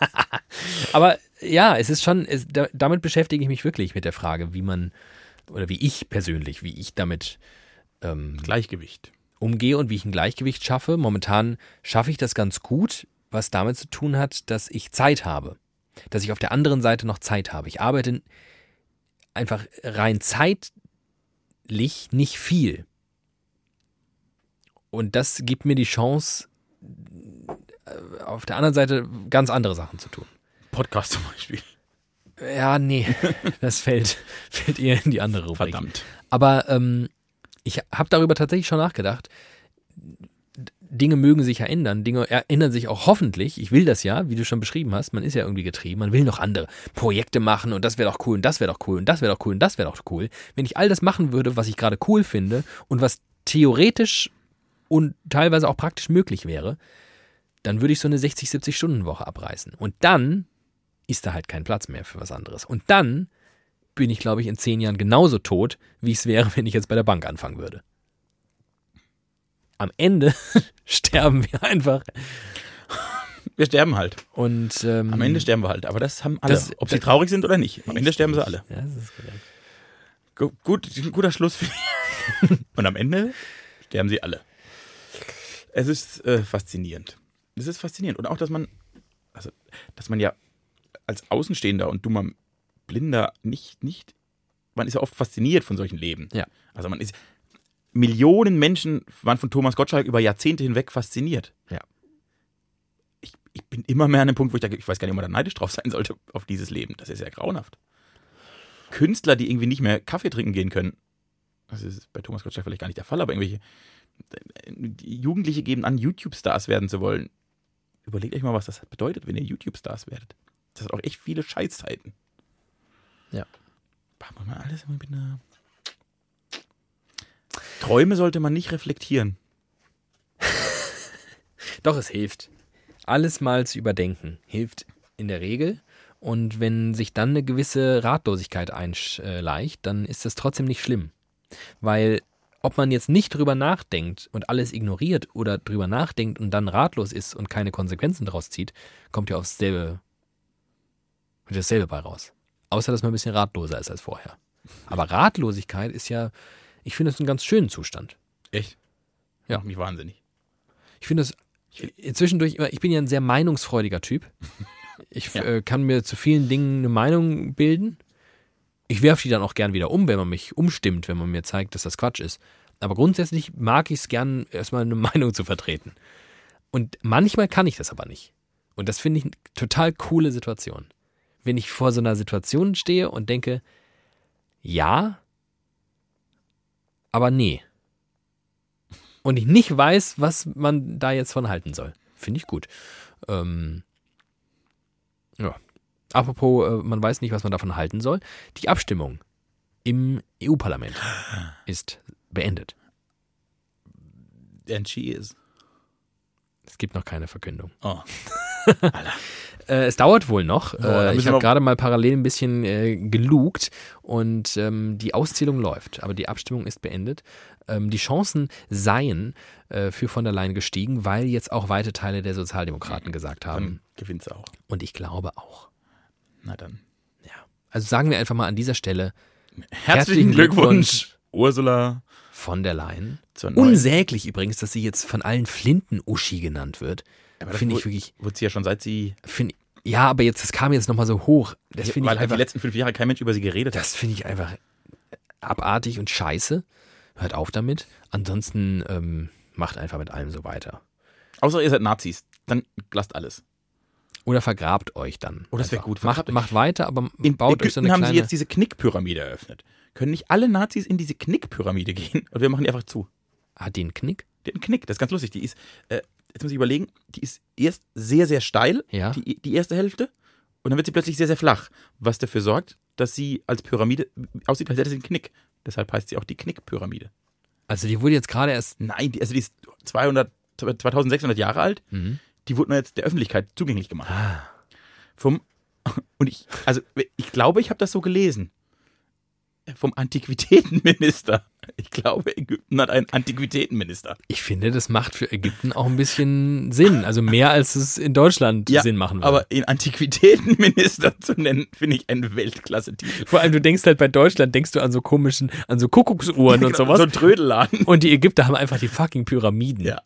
S1: aber ja, es ist schon, es, da, damit beschäftige ich mich wirklich mit der Frage, wie man, oder wie ich persönlich, wie ich damit ähm,
S2: Gleichgewicht.
S1: umgehe und wie ich ein Gleichgewicht schaffe. Momentan schaffe ich das ganz gut, was damit zu tun hat, dass ich Zeit habe. Dass ich auf der anderen Seite noch Zeit habe. Ich arbeite einfach rein zeitlich nicht viel. Und das gibt mir die Chance, äh, auf der anderen Seite ganz andere Sachen zu tun.
S2: Podcast zum Beispiel.
S1: Ja, nee, das fällt, fällt eher in die andere Rubrik.
S2: Verdammt.
S1: Aber ähm, ich habe darüber tatsächlich schon nachgedacht. Dinge mögen sich ja ändern. Dinge ändern sich auch hoffentlich. Ich will das ja, wie du schon beschrieben hast. Man ist ja irgendwie getrieben. Man will noch andere Projekte machen und das wäre doch cool und das wäre doch cool und das wäre doch cool und das wäre doch cool. Wenn ich all das machen würde, was ich gerade cool finde und was theoretisch und teilweise auch praktisch möglich wäre, dann würde ich so eine 60, 70 Stunden Woche abreißen. Und dann ist da halt kein Platz mehr für was anderes. Und dann bin ich, glaube ich, in zehn Jahren genauso tot, wie es wäre, wenn ich jetzt bei der Bank anfangen würde. Am Ende sterben wir einfach.
S2: Wir sterben halt.
S1: Und ähm,
S2: Am Ende sterben wir halt. Aber das haben alle.
S1: Das-
S2: ob sie traurig sind oder nicht. Am Ende sterben sie alle.
S1: Ja, das ist
S2: Gut, ein guter Schluss. für. Und am Ende sterben sie alle. Es ist äh, faszinierend. Es ist faszinierend. Und auch, dass man, also, dass man ja als Außenstehender und dummer Blinder nicht, nicht, man ist ja oft fasziniert von solchen Leben.
S1: Ja.
S2: Also man ist, Millionen Menschen waren von Thomas Gottschalk über Jahrzehnte hinweg fasziniert.
S1: Ja.
S2: Ich, ich bin immer mehr an dem Punkt, wo ich denke, ich weiß gar nicht, ob man da neidisch drauf sein sollte auf dieses Leben. Das ist ja grauenhaft. Künstler, die irgendwie nicht mehr Kaffee trinken gehen können. Das ist bei Thomas Gottschalk vielleicht gar nicht der Fall, aber irgendwelche die Jugendliche geben an, YouTube-Stars werden zu wollen. Überlegt euch mal, was das bedeutet, wenn ihr YouTube-Stars werdet. Das hat auch echt viele Scheißzeiten.
S1: Ja.
S2: Machen wir mal alles immer mit einer. Träume sollte man nicht reflektieren.
S1: Doch, es hilft. Alles mal zu überdenken hilft in der Regel. Und wenn sich dann eine gewisse Ratlosigkeit einschleicht, dann ist das trotzdem nicht schlimm. Weil ob man jetzt nicht drüber nachdenkt und alles ignoriert oder drüber nachdenkt und dann ratlos ist und keine Konsequenzen daraus zieht, kommt ja aufs selbe, dasselbe bei raus. Außer, dass man ein bisschen ratloser ist als vorher. Aber Ratlosigkeit ist ja, ich finde es einen ganz schönen Zustand.
S2: Echt?
S1: Ja.
S2: Mich wahnsinnig.
S1: Ich finde es zwischendurch, ich bin ja ein sehr meinungsfreudiger Typ. Ich
S2: Ja.
S1: äh, kann mir zu vielen Dingen eine Meinung bilden. Ich werfe die dann auch gern wieder um, wenn man mich umstimmt, wenn man mir zeigt, dass das Quatsch ist. Aber grundsätzlich mag ich es gern, erstmal eine Meinung zu vertreten. Und manchmal kann ich das aber nicht. Und das finde ich eine total coole Situation. Wenn ich vor so einer Situation stehe und denke, ja, aber nee. Und ich nicht weiß, was man da jetzt von halten soll. Finde ich gut. Ähm, ja. Apropos, äh, man weiß nicht, was man davon halten soll. Die Abstimmung im EU-Parlament ist beendet.
S2: And she is.
S1: Es gibt noch keine Verkündung.
S2: Oh.
S1: Äh, es dauert wohl noch.
S2: Oh,
S1: äh, ich habe gerade mal parallel ein bisschen äh, gelugt und ähm, die Auszählung läuft, aber die Abstimmung ist beendet. Ähm, die Chancen seien äh, für von der Leyen gestiegen, weil jetzt auch weite Teile der Sozialdemokraten gesagt haben.
S2: Gewinnt sie auch.
S1: Und ich glaube auch.
S2: Na dann.
S1: Ja. Also sagen wir einfach mal an dieser Stelle
S2: Herzlichen,
S1: Herzlichen
S2: Glückwunsch, Ursula,
S1: von der Leyen. Unsäglich übrigens, dass sie jetzt von allen Flinten-Uschi genannt wird.
S2: Aber
S1: Finde ich
S2: wurde-
S1: wirklich.
S2: Wurde sie ja schon seit sie.
S1: Find, ja, aber jetzt, das kam jetzt nochmal so hoch. Das finde
S2: weil
S1: ich
S2: halt die
S1: einfach.
S2: letzten fünf Jahre kein Mensch über sie geredet hat.
S1: Das finde ich einfach abartig und scheiße. Hört auf damit. Ansonsten ähm, macht einfach mit allem so weiter.
S2: Außer ihr seid Nazis. Dann lasst alles.
S1: Oder vergrabt euch dann.
S2: Oh, das wär
S1: einfach.
S2: gut.
S1: Macht, macht weiter, aber
S2: In
S1: baut euch so
S2: Ägypten
S1: eine
S2: haben
S1: kleine.
S2: sie jetzt diese Knickpyramide eröffnet. Können nicht alle Nazis in diese Knickpyramide gehen? Und wir machen die einfach zu.
S1: Hat die einen Knick?
S2: Einen Knick, das ist ganz lustig. Die ist, äh, jetzt muss ich überlegen, die ist erst sehr, sehr steil,
S1: Ja.
S2: die, die erste Hälfte. Und dann wird sie plötzlich sehr, sehr flach. Was dafür sorgt, dass sie als Pyramide aussieht, als hätte sie einen Knick. Deshalb heißt sie auch die Knickpyramide.
S1: Also die wurde jetzt gerade erst.
S2: Nein, die, also die ist 200, 2600 Jahre alt.
S1: Mhm.
S2: Die wurde nur jetzt der Öffentlichkeit zugänglich gemacht.
S1: Ah,
S2: Vom, und ich, also ich glaube, ich habe das so gelesen. Vom Antiquitätenminister. Ich glaube, Ägypten hat einen Antiquitätenminister.
S1: ich finde, das macht für Ägypten auch ein bisschen Sinn. Also mehr als es in Deutschland
S2: Ja,
S1: Sinn machen würde.
S2: Aber ihn Antiquitätenminister zu nennen, finde ich ein Weltklasse-Titel.
S1: Vor allem, du denkst halt bei Deutschland, denkst du an so komischen, an so Kuckucksuhren und
S2: Genau,
S1: sowas.
S2: So ein Trödelladen.
S1: Und die Ägypter haben einfach die fucking Pyramiden.
S2: Ja.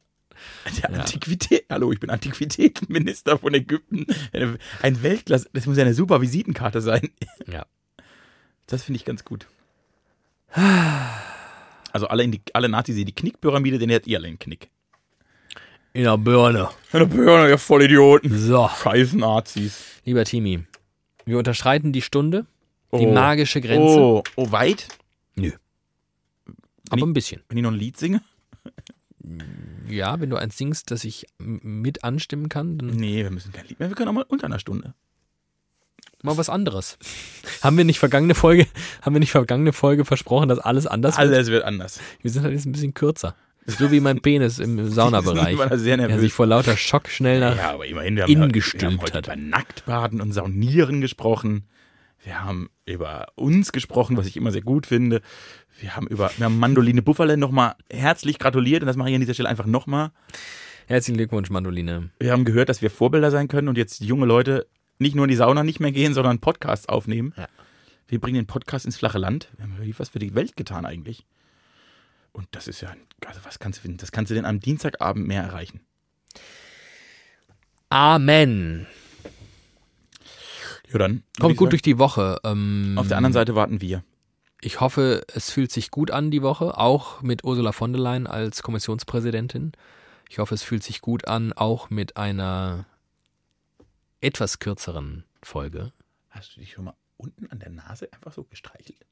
S2: Der
S1: Ja.
S2: Antiquität. Hallo, ich bin Antiquitätenminister von Ägypten. Ein Weltklasse. Das muss ja eine super Visitenkarte sein.
S1: Ja.
S2: Das finde ich ganz gut. Also alle, in die, alle Nazis sehen die Knickpyramide, den hättet ihr alle einen Knick.
S1: In der Birne.
S2: Ja, Bürger, ihr Vollidioten.
S1: So,
S2: Scheiß Nazis.
S1: lieber Timi, wir unterschreiten die Stunde, die
S2: Oh.
S1: magische Grenze.
S2: Oh, oh, weit?
S1: aber ein bisschen.
S2: Wenn ich noch ein Lied singe?
S1: Ja, wenn du eins singst, das ich mit anstimmen kann, dann
S2: Nee, wir müssen kein Lied mehr. Wir können auch mal unter einer Stunde.
S1: Mal was anderes. haben wir nicht vergangene Folge, haben wir nicht vergangene Folge versprochen, dass alles anders wird?
S2: Alles wird anders.
S1: Wir sind halt jetzt ein bisschen kürzer. So wie mein Penis im Saunabereich,
S2: Ich sehr
S1: der
S2: nervös.
S1: sich vor lauter Schock schnell nach.
S2: Ja, aber immerhin, wir haben,
S1: innen
S2: wir haben heute
S1: hat.
S2: über Nacktbaden und Saunieren gesprochen. Wir haben über uns gesprochen, was ich immer sehr gut finde. Wir haben über wir haben Mandoline Buffalo nochmal herzlich gratuliert und das mache ich an dieser Stelle einfach nochmal.
S1: Herzlichen Glückwunsch, Mandoline.
S2: Wir haben gehört, dass wir Vorbilder sein können und jetzt junge Leute nicht nur in die Sauna nicht mehr gehen, sondern Podcasts aufnehmen.
S1: Ja.
S2: Wir bringen den Podcast ins flache Land. Wir haben wirklich was für die Welt getan eigentlich. Und das ist ja, also was kannst du, das kannst du denn am Dienstagabend mehr erreichen?
S1: Amen.
S2: Ja, dann.
S1: Kommt gut durch die Woche. Ähm,
S2: Auf der anderen Seite warten wir.
S1: Ich hoffe, es fühlt sich gut an die Woche, auch mit Ursula von der Leyen als Kommissionspräsidentin. Ich hoffe, es fühlt sich gut an, auch mit einer etwas kürzeren Folge.
S2: Hast du dich schon mal unten an der Nase einfach so gestreichelt?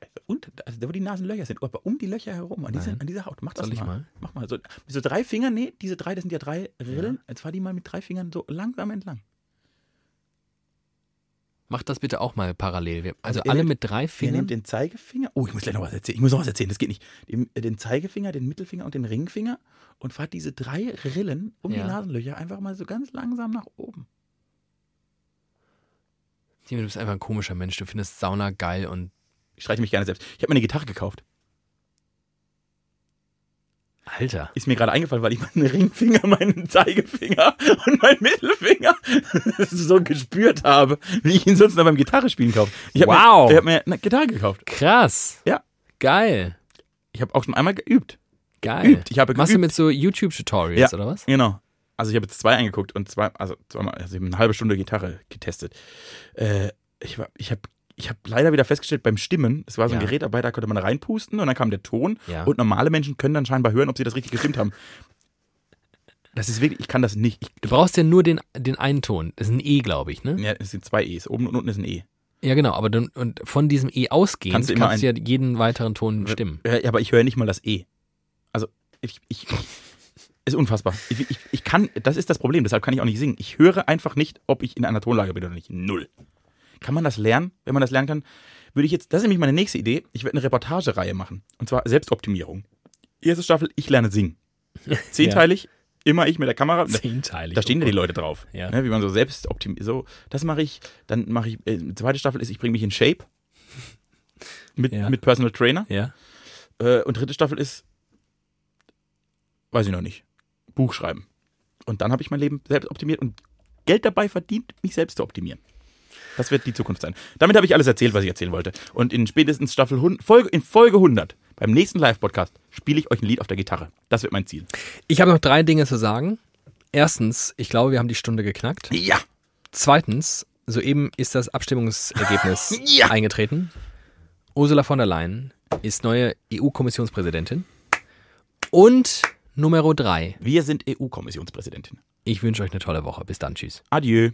S2: Also, unten, also da wo die Nasenlöcher sind, aber um die Löcher herum, an, diese, an dieser Haut. Mach das mal.
S1: mal?
S2: Mach mal. So, so drei Fingern, nee, diese drei, das sind ja drei Rillen. Jetzt fahr die mal mit drei Fingern so langsam entlang.
S1: Macht das bitte auch mal parallel. Also
S2: Also ihr
S1: alle
S2: nehmt-
S1: mit drei
S2: Ihr
S1: Fingern.
S2: nehmt den Zeigefinger. Oh, ich muss gleich noch was erzählen. Ich muss noch was erzählen, das geht nicht. Den, äh, den Zeigefinger, den Mittelfinger und den Ringfinger und fahrt diese drei Rillen um
S1: Ja.
S2: die Nasenlöcher einfach mal so ganz langsam nach oben.
S1: Steven, du bist einfach ein komischer Mensch. Du findest Sauna geil und
S2: Ich streiche mich gerne selbst. Ich habe mir eine Gitarre gekauft.
S1: Alter.
S2: Ist mir gerade eingefallen, weil ich meinen Ringfinger, meinen Zeigefinger und meinen Mittelfinger so gespürt habe, wie ich ihn sonst noch beim Gitarre spielen kaufe. Ich hab
S1: Wow.
S2: Mir, ich habe mir eine Gitarre gekauft.
S1: Krass.
S2: Ja.
S1: Geil.
S2: Ich habe auch schon einmal geübt.
S1: Geil.
S2: Geübt. Ich habe
S1: Machst du
S2: geübt.
S1: mit so YouTube-Tutorials
S2: Ja.
S1: oder was?
S2: Genau. Also ich habe jetzt zwei eingeguckt und zwei, also zweimal, also ich habe eine halbe Stunde Gitarre getestet. Äh, ich ich habe ich hab leider wieder festgestellt, beim Stimmen, es war so ein
S1: Ja.
S2: Gerät dabei, da konnte man reinpusten und dann kam der Ton
S1: Ja.
S2: und normale Menschen können dann scheinbar hören, ob sie das richtig gestimmt haben. Das ist wirklich, ich kann das nicht. Ich,
S1: Du brauchst ja nur den, den einen Ton. Das ist ein E, glaube ich, ne?
S2: ja, es sind zwei E's. Oben und unten ist ein E.
S1: Ja, genau. Aber dann, und von diesem E ausgehend
S2: Kannst
S1: kannst
S2: du
S1: du,
S2: immer
S1: ja jeden weiteren Ton stimmen.
S2: Ja, aber ich höre nicht mal das E. Also, ich, ich, ist unfassbar. Ich, ich, ich kann, das ist das Problem, deshalb kann ich auch nicht singen. Ich höre einfach nicht, ob ich in einer Tonlage bin oder nicht. Null. Kann man das lernen? Wenn man das lernen kann, würde ich jetzt, das ist nämlich meine nächste Idee, ich werde eine Reportagereihe machen. Und zwar Selbstoptimierung. Erste Staffel, ich lerne singen. Zehnteilig, immer ich mit der Kamera.
S1: Zehnteilig.
S2: Da stehen ja die Leute drauf.
S1: Ja.
S2: Ne, wie man so selbst optimiert. So, das mache ich. Dann mache ich, äh, zweite Staffel ist, ich bringe mich in Shape. Mit,
S1: Ja.
S2: mit Personal Trainer.
S1: Ja.
S2: Äh, und dritte Staffel ist, weiß ich noch nicht, Buch schreiben. Und dann habe ich mein Leben selbst optimiert und Geld dabei verdient, mich selbst zu optimieren. Das wird die Zukunft sein. Damit habe ich alles erzählt, was ich erzählen wollte. Und in spätestens Staffel 100, Folge, in Folge 100, beim nächsten Live-Podcast, spiele ich euch ein Lied auf der Gitarre. Das wird mein Ziel.
S1: Ich habe noch drei Dinge zu sagen. Erstens, ich glaube, wir haben die Stunde geknackt.
S2: Ja!
S1: Zweitens, soeben ist das Abstimmungsergebnis
S2: Ja.
S1: eingetreten. Ursula von der Leyen ist neue EU-Kommissionspräsidentin. Und Nummer drei,
S2: Wir sind EU-Kommissionspräsidentin.
S1: ich wünsche euch eine tolle Woche. Bis dann, tschüss.
S2: Adieu.